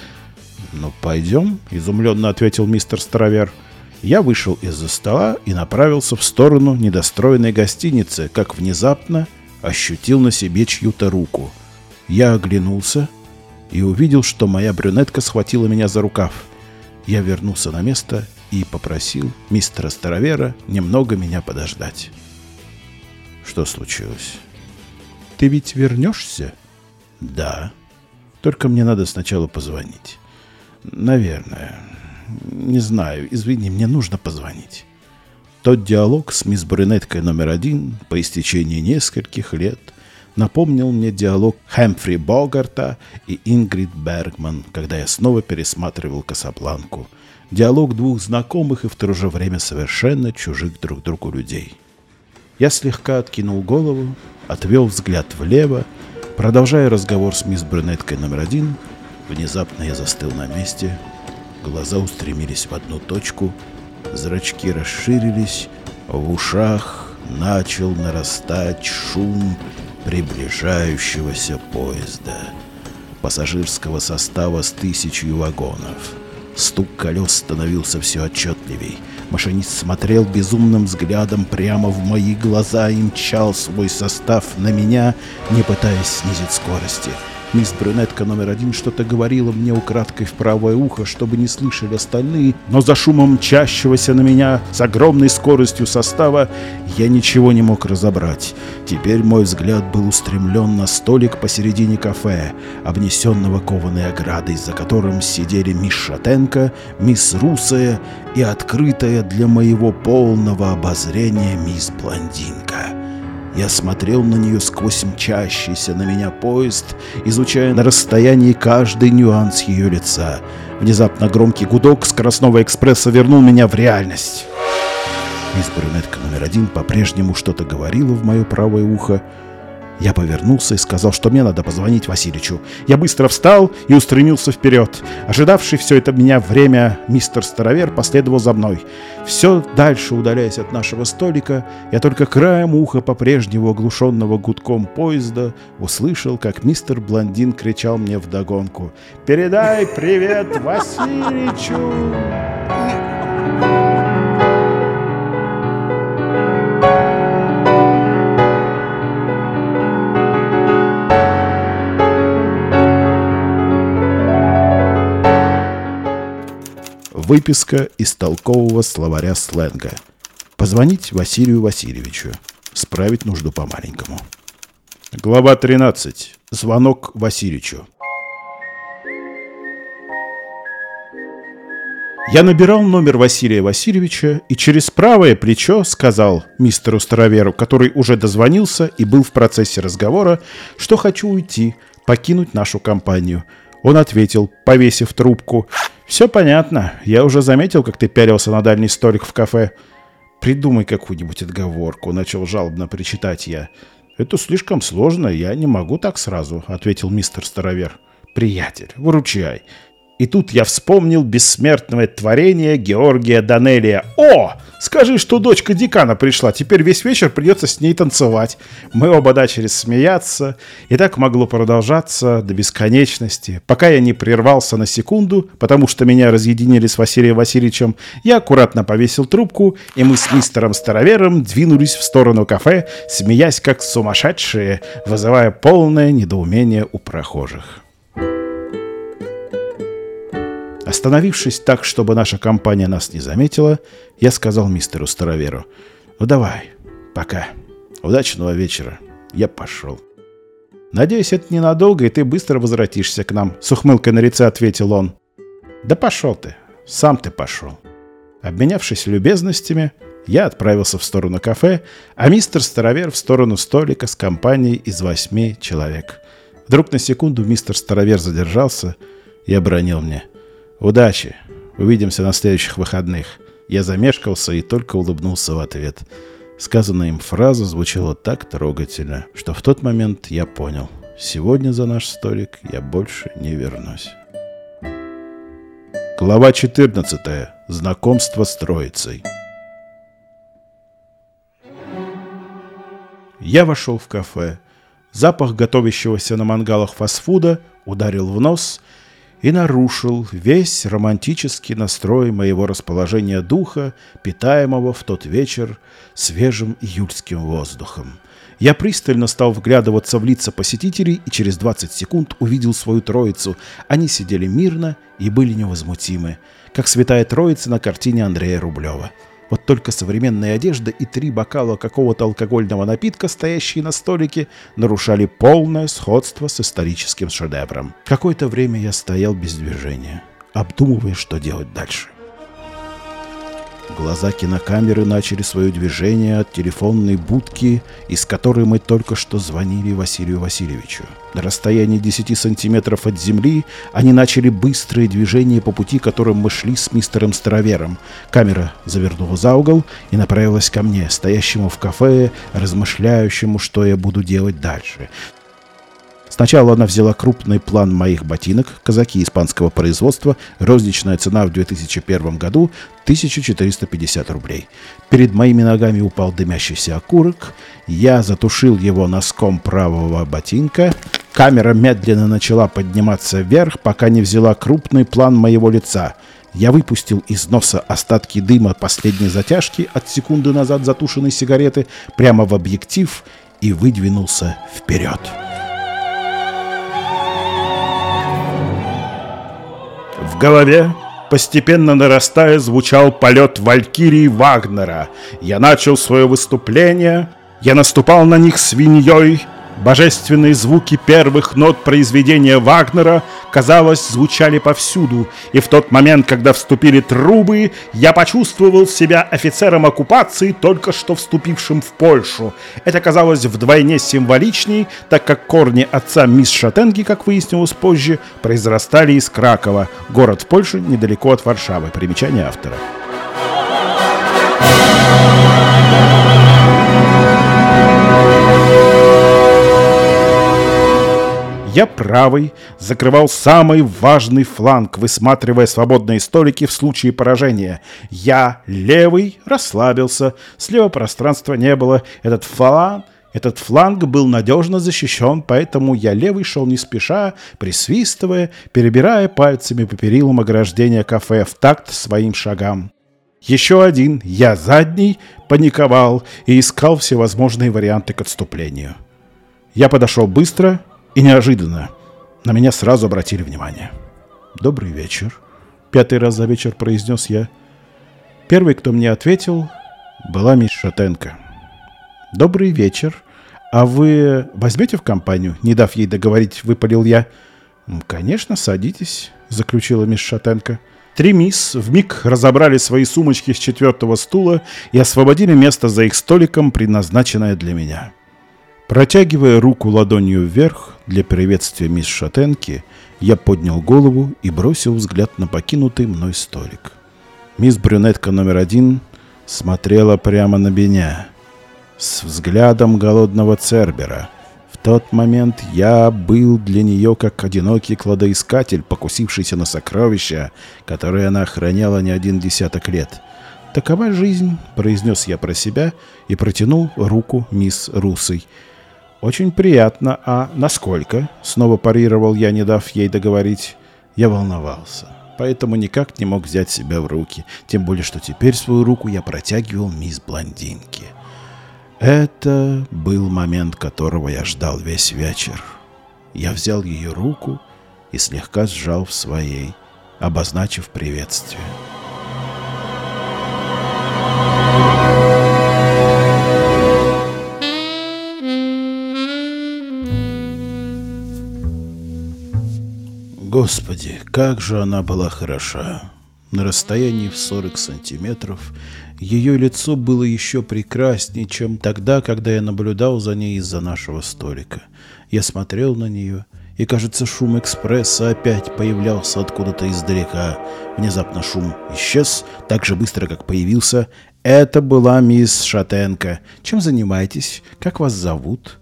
«Ну, пойдем», — изумленно ответил мистер Старовер. Я вышел из-за стола и направился в сторону недостроенной гостиницы, как внезапно ощутил на себе чью-то руку. Я оглянулся и увидел, что моя брюнетка схватила меня за рукав. Я вернулся на место и попросил мистера Старовера немного меня подождать. Что случилось? Ты ведь вернешься? Да. Только мне надо сначала позвонить. Наверное. Не знаю. Извини, мне нужно позвонить. Тот диалог с мисс Брюнеткой номер один по истечении нескольких лет напомнил мне диалог Хэмфри Богарта и Ингрид Бергман, когда я снова пересматривал «Касабланку». Диалог двух знакомых и в то же время совершенно чужих друг другу людей. Я слегка откинул голову, отвел взгляд влево, продолжая разговор с мисс Брюнеткой номер один. Внезапно я застыл на месте, глаза устремились в одну точку, зрачки расширились, в ушах начал нарастать шум приближающегося поезда, пассажирского состава с тысячью вагонов. Стук колес становился все отчетливей — Машинист смотрел безумным взглядом прямо в мои глаза и мчал свой состав на меня, не пытаясь снизить скорости. Мисс Брюнетка номер один что-то говорила мне украдкой в правое ухо, чтобы не слышали остальные, но за шумом мчащегося на меня с огромной скоростью состава я ничего не мог разобрать. Теперь мой взгляд был устремлен на столик посередине кафе, обнесенного кованой оградой, за которым сидели мисс Шатенко, мисс Русая и открытая для моего полного обозрения мисс Блондинка. Я смотрел на нее сквозь мчащийся на меня поезд, изучая на расстоянии каждый нюанс ее лица. Внезапно громкий гудок скоростного экспресса вернул меня в реальность. Мисс Брюнетка номер один по-прежнему что-то говорила в мое правое ухо, я повернулся и сказал, что мне надо позвонить Васильичу. Я быстро встал и устремился вперед. Ожидавший все это меня время мистер Старовер последовал за мной. Все дальше удаляясь от нашего столика, я только краем уха по-прежнему оглушенного гудком поезда услышал, как мистер Блондин кричал мне вдогонку «Передай привет Васильичу!» Выписка из толкового словаря сленга. Позвонить Василию Васильевичу. Справить нужду по-маленькому. Глава 13. Звонок Васильевичу. Я набирал номер Василия Васильевича и через правое плечо сказал мистеру Староверу, который уже дозвонился и был в процессе разговора, что хочу уйти, покинуть нашу компанию. Он ответил, повесив трубку – «Все понятно. Я уже заметил, как ты пялился на дальний столик в кафе. Придумай какую-нибудь отговорку», — начал жалобно причитать я. «Это слишком сложно, я не могу так сразу», — ответил мистер Старовер. «Приятель, выручай. И тут я вспомнил бессмертное творение Георгия Данелия. «О! Скажи, что дочка декана пришла, теперь весь вечер придется с ней танцевать». Мы оба начали смеяться, и так могло продолжаться до бесконечности. Пока я не прервался на секунду, потому что меня разъединили с Василием Васильевичем, я аккуратно повесил трубку, и мы с мистером Старовером двинулись в сторону кафе, смеясь как сумасшедшие, вызывая полное недоумение у прохожих. Остановившись так, чтобы наша компания нас не заметила, я сказал мистеру Староверу, «Ну давай, Пока. Удачного вечера. Я пошел. Надеюсь, это ненадолго, и ты быстро возвратишься к нам, с ухмылкой на лице ответил он. Да пошел ты. Сам ты пошел. Обменявшись любезностями, я отправился в сторону кафе, а мистер Старовер в сторону столика с компанией из восьми человек. Вдруг на секунду мистер Старовер задержался и обронил мне. «Удачи! Увидимся на следующих выходных». Я замешкался и только улыбнулся в ответ. Сказанная им фраза звучала так трогательно, что в тот момент я понял. Сегодня за наш столик я больше не вернусь. Глава 14. Знакомство с Троицей. Я вошел в кафе. Запах готовящегося на мангалах фастфуда ударил в нос и нарушил весь романтический настрой моего расположения духа, питаемого в тот вечер свежим июльским воздухом. Я пристально стал вглядываться в лица посетителей и через 20 секунд увидел свою троицу. Они сидели мирно и были невозмутимы, как святая троица на картине Андрея Рублева. Вот только современная одежда и три бокала какого-то алкогольного напитка, стоящие на столике, нарушали полное сходство с историческим шедевром. Какое-то время я стоял без движения, обдумывая, что делать дальше. Глаза кинокамеры начали свое движение от телефонной будки, из которой мы только что звонили Василию Васильевичу. На расстоянии 10 сантиметров от земли они начали быстрые движения по пути, которым мы шли с мистером Старовером. Камера завернула за угол и направилась ко мне, стоящему в кафе, размышляющему, что я буду делать дальше. Сначала она взяла крупный план моих ботинок, казаки испанского производства, розничная цена в 2001 году 1450 рублей. Перед моими ногами упал дымящийся окурок, я затушил его носком правого ботинка, камера медленно начала подниматься вверх, пока не взяла крупный план моего лица. Я выпустил из носа остатки дыма последней затяжки от секунды назад затушенной сигареты прямо в объектив и выдвинулся вперед. Голове, постепенно нарастая, звучал полет Валькирии Вагнера. Я начал свое выступление, я наступал на них свиньей, Божественные звуки первых нот произведения Вагнера, казалось, звучали повсюду, и в тот момент, когда вступили трубы, я почувствовал себя офицером оккупации, только что вступившим в Польшу. Это казалось вдвойне символичней, так как корни отца мисс Шатенги, как выяснилось позже, произрастали из Кракова, город в Польше недалеко от Варшавы. Примечание автора. Я правый закрывал самый важный фланг, высматривая свободные столики в случае поражения. Я левый расслабился, слева пространства не было. Этот фланг этот фланг был надежно защищен, поэтому я левый шел не спеша, присвистывая, перебирая пальцами по перилам ограждения кафе в такт своим шагам. Еще один, я задний, паниковал и искал всевозможные варианты к отступлению. Я подошел быстро, и неожиданно на меня сразу обратили внимание. «Добрый вечер», — пятый раз за вечер произнес я. Первый, кто мне ответил, была мисс Шатенко. «Добрый вечер. А вы возьмете в компанию?» Не дав ей договорить, выпалил я. «Конечно, садитесь», — заключила мисс Шатенко. Три мисс вмиг разобрали свои сумочки с четвертого стула и освободили место за их столиком, предназначенное для меня. Протягивая руку ладонью вверх для приветствия мисс Шатенки, я поднял голову и бросил взгляд на покинутый мной столик. Мисс Брюнетка номер один смотрела прямо на меня с взглядом голодного цербера. В тот момент я был для нее как одинокий кладоискатель, покусившийся на сокровища, которые она охраняла не один десяток лет. «Такова жизнь», — произнес я про себя и протянул руку мисс Русой — «Очень приятно. А насколько?» Снова парировал я, не дав ей договорить. Я волновался, поэтому никак не мог взять себя в руки. Тем более, что теперь свою руку я протягивал мисс Блондинке. Это был момент, которого я ждал весь вечер. Я взял ее руку и слегка сжал в своей, обозначив приветствие. Господи, как же она была хороша! На расстоянии в 40 сантиметров ее лицо было еще прекраснее, чем тогда, когда я наблюдал за ней из-за нашего столика. Я смотрел на нее, и, кажется, шум экспресса опять появлялся откуда-то издалека. Внезапно шум исчез так же быстро, как появился. Это была мисс Шатенко. Чем занимаетесь? Как вас зовут?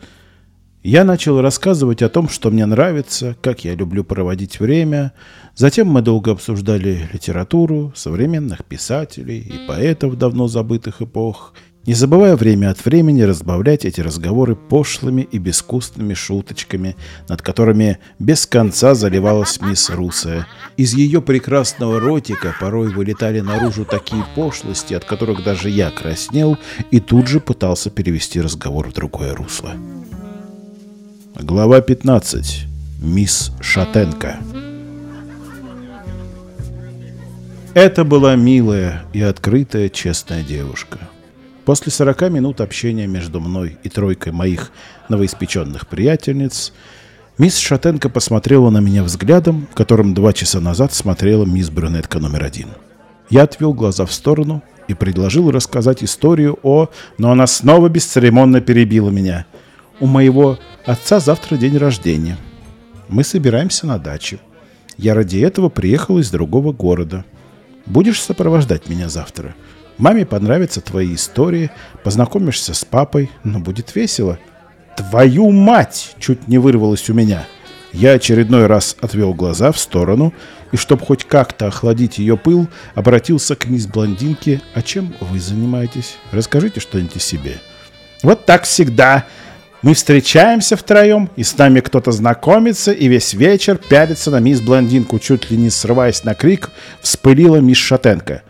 Я начал рассказывать о том, что мне нравится, как я люблю проводить время. Затем мы долго обсуждали литературу, современных писателей и поэтов давно забытых эпох, не забывая время от времени разбавлять эти разговоры пошлыми и безвкусными шуточками, над которыми без конца заливалась мисс Русая. Из ее прекрасного ротика порой вылетали наружу такие пошлости, от которых даже я краснел и тут же пытался перевести разговор в другое русло. Глава 15. Мисс Шатенко. Это была милая и открытая, честная девушка. После 40 минут общения между мной и тройкой моих новоиспеченных приятельниц, мисс Шатенко посмотрела на меня взглядом, которым два часа назад смотрела мисс Брюнетка номер один. Я отвел глаза в сторону и предложил рассказать историю о... Но она снова бесцеремонно перебила меня – у моего отца завтра день рождения. Мы собираемся на даче. Я ради этого приехал из другого города. Будешь сопровождать меня завтра? Маме понравятся твои истории, познакомишься с папой, но будет весело. Твою мать! Чуть не вырвалось у меня. Я очередной раз отвел глаза в сторону и, чтобы хоть как-то охладить ее пыл, обратился к мисс Блондинке. «А чем вы занимаетесь? Расскажите что-нибудь о себе». «Вот так всегда!» Мы встречаемся втроем, и с нами кто-то знакомится, и весь вечер пялится на мисс Блондинку, чуть ли не срываясь на крик, вспылила мисс Шатенко.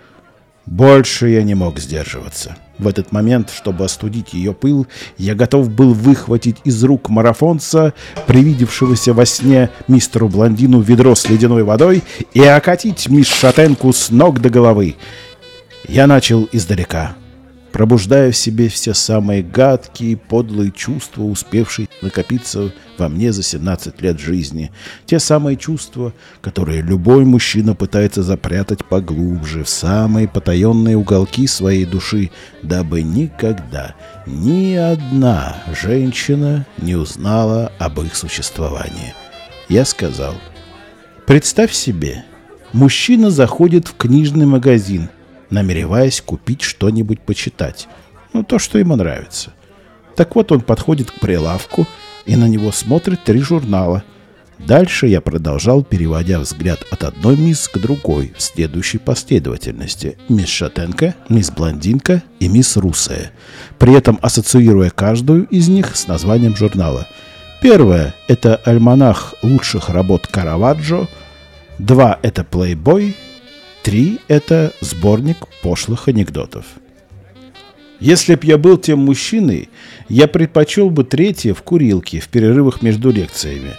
Больше я не мог сдерживаться. В этот момент, чтобы остудить ее пыл, я готов был выхватить из рук марафонца, привидевшегося во сне мистеру Блондину ведро с ледяной водой, и окатить мисс Шатенку с ног до головы. Я начал издалека пробуждая в себе все самые гадкие, подлые чувства, успевшие накопиться во мне за 17 лет жизни. Те самые чувства, которые любой мужчина пытается запрятать поглубже, в самые потаенные уголки своей души, дабы никогда ни одна женщина не узнала об их существовании. Я сказал, представь себе, мужчина заходит в книжный магазин – намереваясь купить что-нибудь почитать. Ну, то, что ему нравится. Так вот, он подходит к прилавку, и на него смотрит три журнала. Дальше я продолжал, переводя взгляд от одной мисс к другой в следующей последовательности. Мисс Шатенко, мисс Блондинка и мисс Русая. При этом ассоциируя каждую из них с названием журнала. Первое – это альманах лучших работ Караваджо. Два – это Playboy. Три — это сборник пошлых анекдотов. Если б я был тем мужчиной, я предпочел бы третье в курилке в перерывах между лекциями.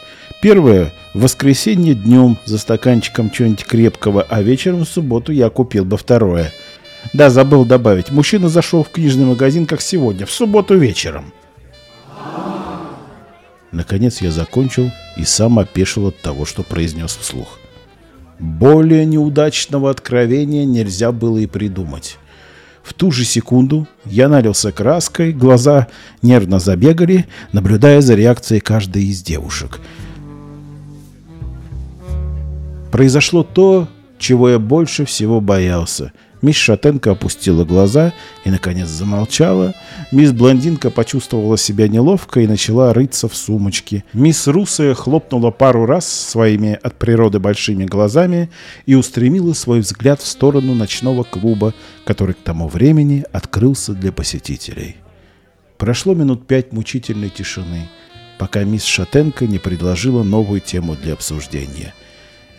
Первое — в воскресенье днем за стаканчиком чего-нибудь крепкого, а вечером в субботу я купил бы второе. Да, забыл добавить. Мужчина зашел в книжный магазин, как сегодня, в субботу вечером. Наконец я закончил и сам опешил от того, что произнес вслух. Более неудачного откровения нельзя было и придумать. В ту же секунду я налился краской, глаза нервно забегали, наблюдая за реакцией каждой из девушек. Произошло то, чего я больше всего боялся — Мисс Шатенко опустила глаза и, наконец, замолчала. Мисс Блондинка почувствовала себя неловко и начала рыться в сумочке. Мисс Русая хлопнула пару раз своими от природы большими глазами и устремила свой взгляд в сторону ночного клуба, который к тому времени открылся для посетителей. Прошло минут пять мучительной тишины, пока мисс Шатенко не предложила новую тему для обсуждения –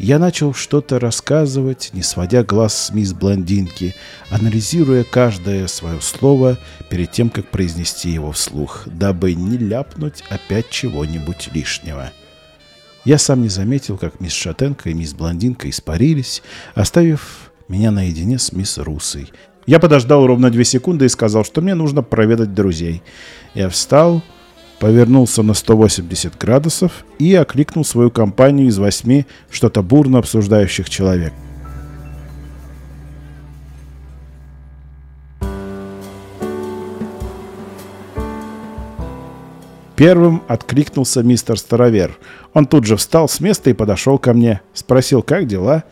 я начал что-то рассказывать, не сводя глаз с мисс Блондинки, анализируя каждое свое слово перед тем, как произнести его вслух, дабы не ляпнуть опять чего-нибудь лишнего. Я сам не заметил, как мисс Шатенко и мисс Блондинка испарились, оставив меня наедине с мисс Русой. Я подождал ровно две секунды и сказал, что мне нужно проведать друзей. Я встал повернулся на 180 градусов и окликнул свою компанию из восьми что-то бурно обсуждающих человек. Первым откликнулся мистер Старовер. Он тут же встал с места и подошел ко мне. Спросил, как дела?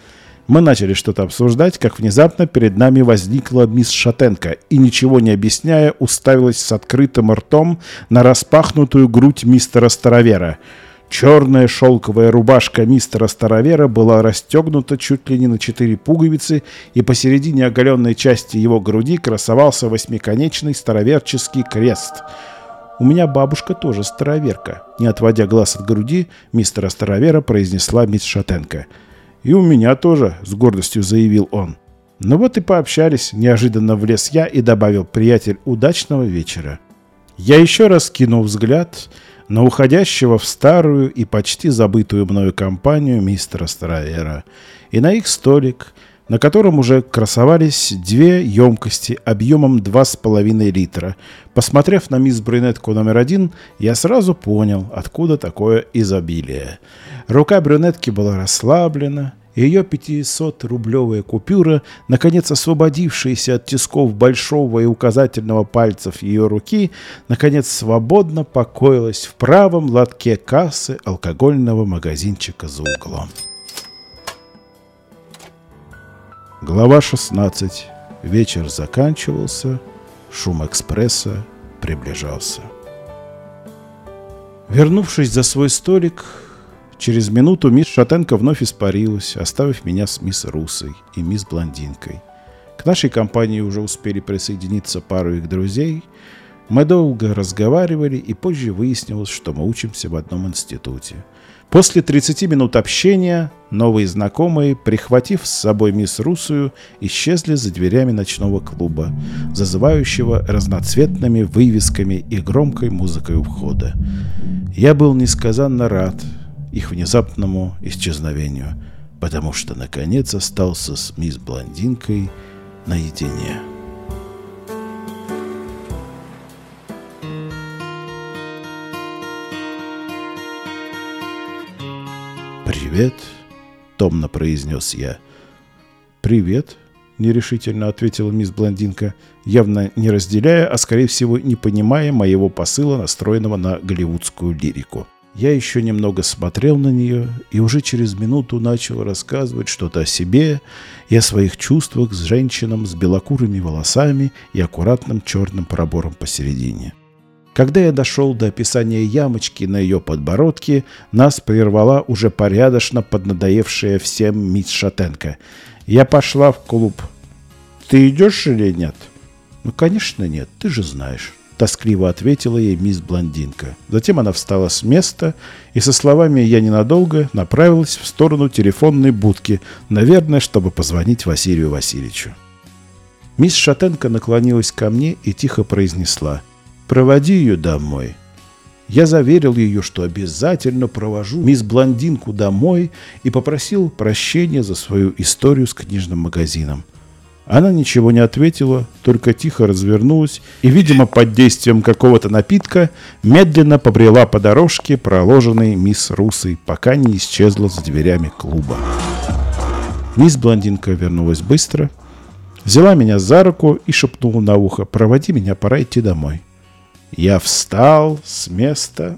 Мы начали что-то обсуждать, как внезапно перед нами возникла мисс Шатенко и, ничего не объясняя, уставилась с открытым ртом на распахнутую грудь мистера Старовера. Черная шелковая рубашка мистера Старовера была расстегнута чуть ли не на четыре пуговицы, и посередине оголенной части его груди красовался восьмиконечный староверческий крест — у меня бабушка тоже староверка. Не отводя глаз от груди, мистера Старовера произнесла мисс Шатенко. «И у меня тоже», — с гордостью заявил он. Ну вот и пообщались, неожиданно влез я и добавил «приятель, удачного вечера». Я еще раз кинул взгляд на уходящего в старую и почти забытую мною компанию мистера Старовера и на их столик — на котором уже красовались две емкости объемом 2,5 литра. Посмотрев на мисс брюнетку номер один, я сразу понял, откуда такое изобилие. Рука брюнетки была расслаблена, ее 500-рублевая купюра, наконец освободившаяся от тисков большого и указательного пальцев ее руки, наконец свободно покоилась в правом лотке кассы алкогольного магазинчика за углом. Глава 16. Вечер заканчивался, шум экспресса приближался. Вернувшись за свой столик, через минуту мисс Шатенко вновь испарилась, оставив меня с мисс Русой и мисс Блондинкой. К нашей компании уже успели присоединиться пару их друзей. Мы долго разговаривали, и позже выяснилось, что мы учимся в одном институте – После 30 минут общения новые знакомые, прихватив с собой мисс Русую, исчезли за дверями ночного клуба, зазывающего разноцветными вывесками и громкой музыкой у входа. Я был несказанно рад их внезапному исчезновению, потому что наконец остался с мисс Блондинкой наедине. «Привет», — томно произнес я. «Привет», — нерешительно ответила мисс Блондинка, явно не разделяя, а скорее всего не понимая моего посыла, настроенного на голливудскую лирику. Я еще немного смотрел на нее и уже через минуту начал рассказывать что-то о себе и о своих чувствах с женщином с белокурыми волосами и аккуратным черным пробором посередине. Когда я дошел до описания ямочки на ее подбородке, нас прервала уже порядочно поднадоевшая всем мисс Шатенко. Я пошла в клуб. «Ты идешь или нет?» «Ну, конечно, нет, ты же знаешь». Тоскливо ответила ей мисс Блондинка. Затем она встала с места и со словами «я ненадолго» направилась в сторону телефонной будки, наверное, чтобы позвонить Василию Васильевичу. Мисс Шатенко наклонилась ко мне и тихо произнесла – Проводи ее домой. Я заверил ее, что обязательно провожу мисс Блондинку домой и попросил прощения за свою историю с книжным магазином. Она ничего не ответила, только тихо развернулась и, видимо, под действием какого-то напитка, медленно побрела по дорожке, проложенной мисс Русой, пока не исчезла за дверями клуба. Мисс Блондинка вернулась быстро, взяла меня за руку и шепнула на ухо «Проводи меня, пора идти домой». Я встал с места.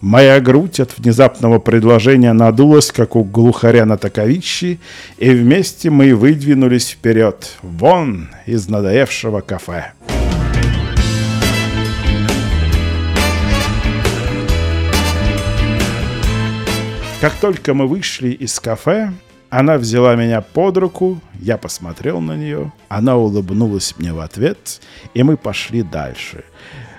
Моя грудь от внезапного предложения надулась, как у глухаря на таковище, и вместе мы выдвинулись вперед, вон из надоевшего кафе. Как только мы вышли из кафе, она взяла меня под руку, я посмотрел на нее, она улыбнулась мне в ответ, и мы пошли дальше –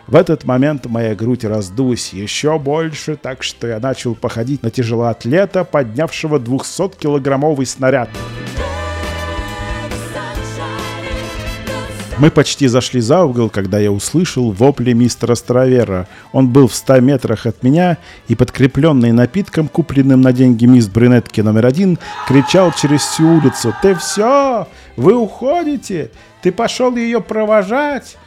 в этот момент моя грудь раздулась еще больше, так что я начал походить на тяжелоатлета, поднявшего 200-килограммовый снаряд. Мы почти зашли за угол, когда я услышал вопли мистера Старовера. Он был в 100 метрах от меня и, подкрепленный напитком, купленным на деньги мисс Брюнетки номер один, кричал через всю улицу «Ты все! Вы уходите! Ты пошел ее провожать!»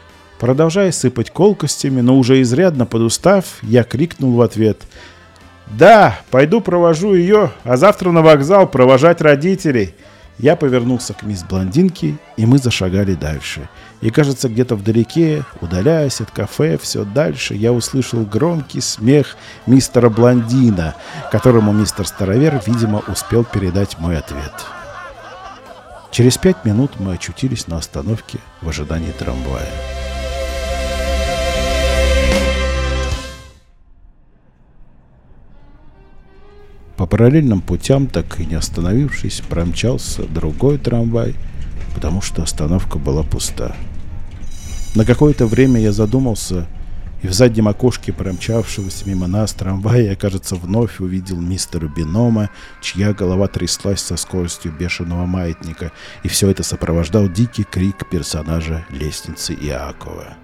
Продолжая сыпать колкостями, но уже изрядно подустав, я крикнул в ответ «Да, пойду провожу ее, а завтра на вокзал провожать родителей». Я повернулся к мисс Блондинке, и мы зашагали дальше. И, кажется, где-то вдалеке, удаляясь от кафе, все дальше, я услышал громкий смех мистера Блондина, которому мистер Старовер, видимо, успел передать мой ответ. Через пять минут мы очутились на остановке в ожидании трамвая. По параллельным путям, так и не остановившись, промчался другой трамвай, потому что остановка была пуста. На какое-то время я задумался, и в заднем окошке промчавшегося мимо нас трамвая я, кажется, вновь увидел мистера Бинома, чья голова тряслась со скоростью бешеного маятника, и все это сопровождал дикий крик персонажа лестницы Иакова.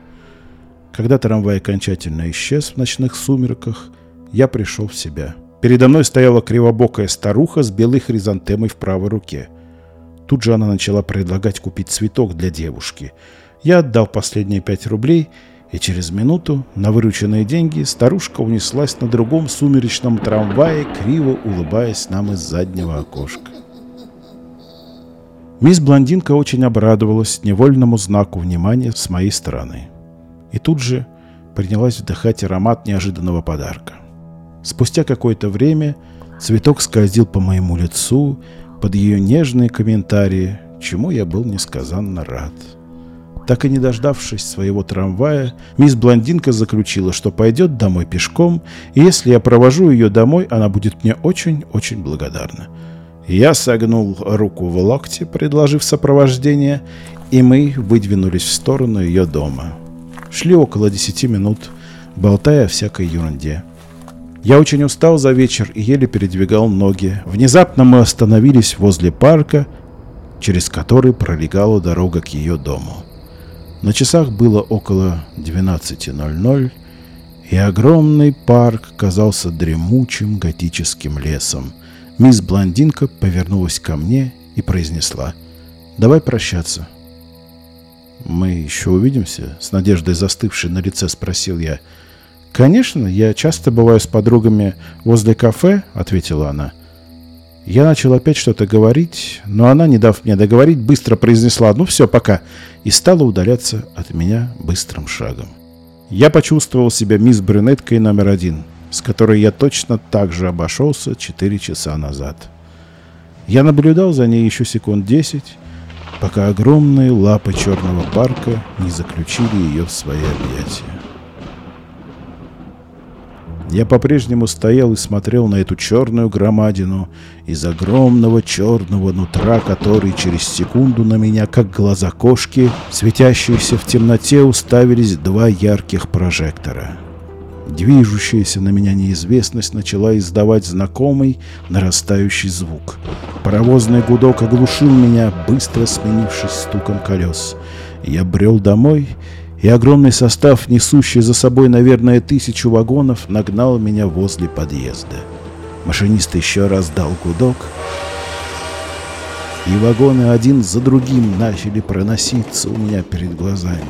Когда трамвай окончательно исчез в ночных сумерках, я пришел в себя — Передо мной стояла кривобокая старуха с белой хризантемой в правой руке. Тут же она начала предлагать купить цветок для девушки. Я отдал последние пять рублей, и через минуту на вырученные деньги старушка унеслась на другом сумеречном трамвае, криво улыбаясь нам из заднего окошка. Мисс Блондинка очень обрадовалась невольному знаку внимания с моей стороны. И тут же принялась вдыхать аромат неожиданного подарка. Спустя какое-то время цветок скользил по моему лицу под ее нежные комментарии, чему я был несказанно рад. Так и не дождавшись своего трамвая, мисс Блондинка заключила, что пойдет домой пешком, и если я провожу ее домой, она будет мне очень-очень благодарна. Я согнул руку в локте, предложив сопровождение, и мы выдвинулись в сторону ее дома. Шли около десяти минут, болтая о всякой ерунде. Я очень устал за вечер и еле передвигал ноги. Внезапно мы остановились возле парка, через который пролегала дорога к ее дому. На часах было около 12.00, и огромный парк казался дремучим готическим лесом. Мисс Блондинка повернулась ко мне и произнесла «Давай прощаться». «Мы еще увидимся?» — с надеждой застывшей на лице спросил я — «Конечно, я часто бываю с подругами возле кафе», — ответила она. Я начал опять что-то говорить, но она, не дав мне договорить, быстро произнесла «ну все, пока» и стала удаляться от меня быстрым шагом. Я почувствовал себя мисс брюнеткой номер один, с которой я точно так же обошелся четыре часа назад. Я наблюдал за ней еще секунд десять, пока огромные лапы черного парка не заключили ее в свои объятия. Я по-прежнему стоял и смотрел на эту черную громадину из огромного черного нутра, который через секунду на меня, как глаза кошки, светящиеся в темноте, уставились два ярких прожектора. Движущаяся на меня неизвестность начала издавать знакомый нарастающий звук. Паровозный гудок оглушил меня, быстро сменившись стуком колес. Я брел домой и огромный состав, несущий за собой, наверное, тысячу вагонов, нагнал меня возле подъезда. Машинист еще раз дал гудок, и вагоны один за другим начали проноситься у меня перед глазами.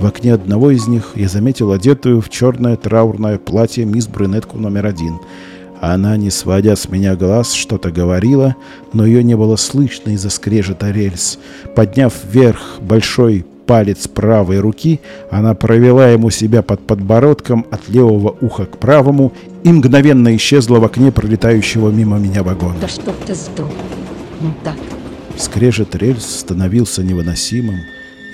В окне одного из них я заметил одетую в черное траурное платье мисс Брюнетку номер один — она, не сводя с меня глаз, что-то говорила, но ее не было слышно из-за скрежета рельс. Подняв вверх большой палец правой руки, она провела ему себя под подбородком от левого уха к правому и мгновенно исчезла в окне пролетающего мимо меня вагона. Да чтоб ты сдох. Ну так. Скрежет рельс становился невыносимым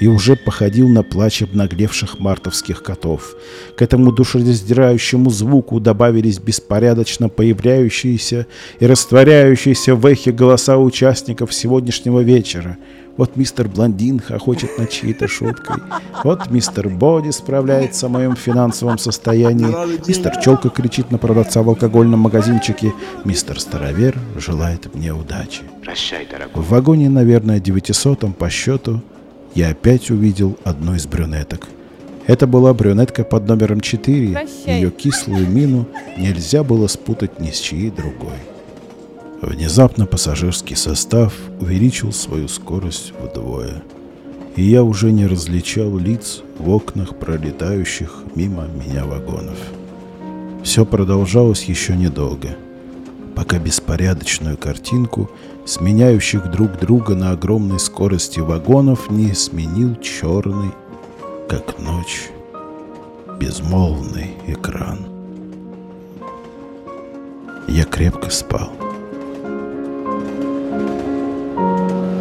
и уже походил на плач обнаглевших мартовских котов. К этому душераздирающему звуку добавились беспорядочно появляющиеся и растворяющиеся в эхе голоса участников сегодняшнего вечера. Вот мистер Блондин хохочет над чьей-то шуткой. Вот мистер Боди справляется о моем финансовом состоянии. Мистер Челка кричит на продавца в алкогольном магазинчике. Мистер Старовер желает мне удачи. Прощай, дорогой. В вагоне, наверное, девятисотом по счету, я опять увидел одну из брюнеток. Это была брюнетка под номером 4. Ее кислую мину нельзя было спутать ни с чьей другой. Внезапно пассажирский состав увеличил свою скорость вдвое. И я уже не различал лиц в окнах пролетающих мимо меня вагонов. Все продолжалось еще недолго, пока беспорядочную картинку, сменяющих друг друга на огромной скорости вагонов, не сменил черный, как ночь, безмолвный экран. Я крепко спал. thank you